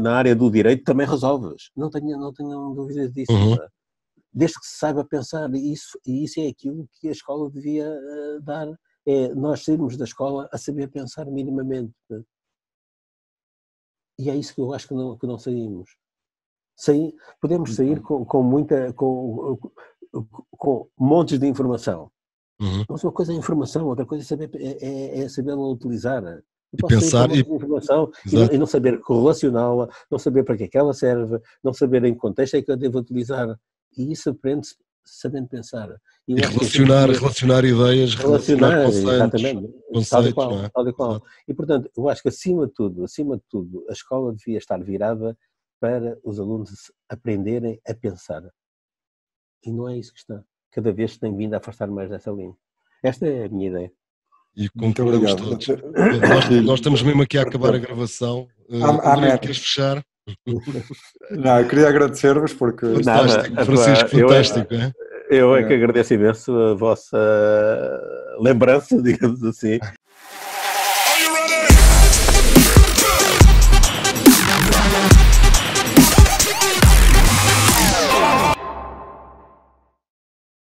B: na, área do direito, também resolves. Não tenho, não tenho dúvidas disso. Uhum. Desde que se saiba pensar, e isso, e isso é aquilo que a escola devia uh, dar é nós sairmos da escola a saber pensar minimamente. E é isso que eu acho que não, que não saímos. Saí, podemos sair com, com muita. Com, com montes de informação. Uhum. Mas uma coisa é informação, outra coisa é saber, é, é, é saber utilizar. Eu
C: e pensar e...
B: informação e, e, não saber correlacioná-la, não saber para que é que ela serve, não saber em que contexto é que eu devo utilizar. E isso aprende-se sabendo pensar.
C: E, e relacionar, que, relacionar ideias, relacionar, relacionar conceitos,
B: exatamente, conceitos, tal e qual, é? tal e qual. E portanto, eu acho que acima de tudo, acima de tudo, a escola devia estar virada para os alunos aprenderem a pensar. E não é isso que está. Cada vez tem vindo a afastar mais dessa linha. Esta é a minha ideia.
C: E concordamos todos. nós, nós, estamos mesmo aqui a acabar a gravação. Uh, queres fechar?
A: Não, eu queria agradecer-vos porque.
C: Fantástico, Francisco, fantástico. Eu, é?
B: Eu é que agradeço imenso a vossa lembrança, digamos assim.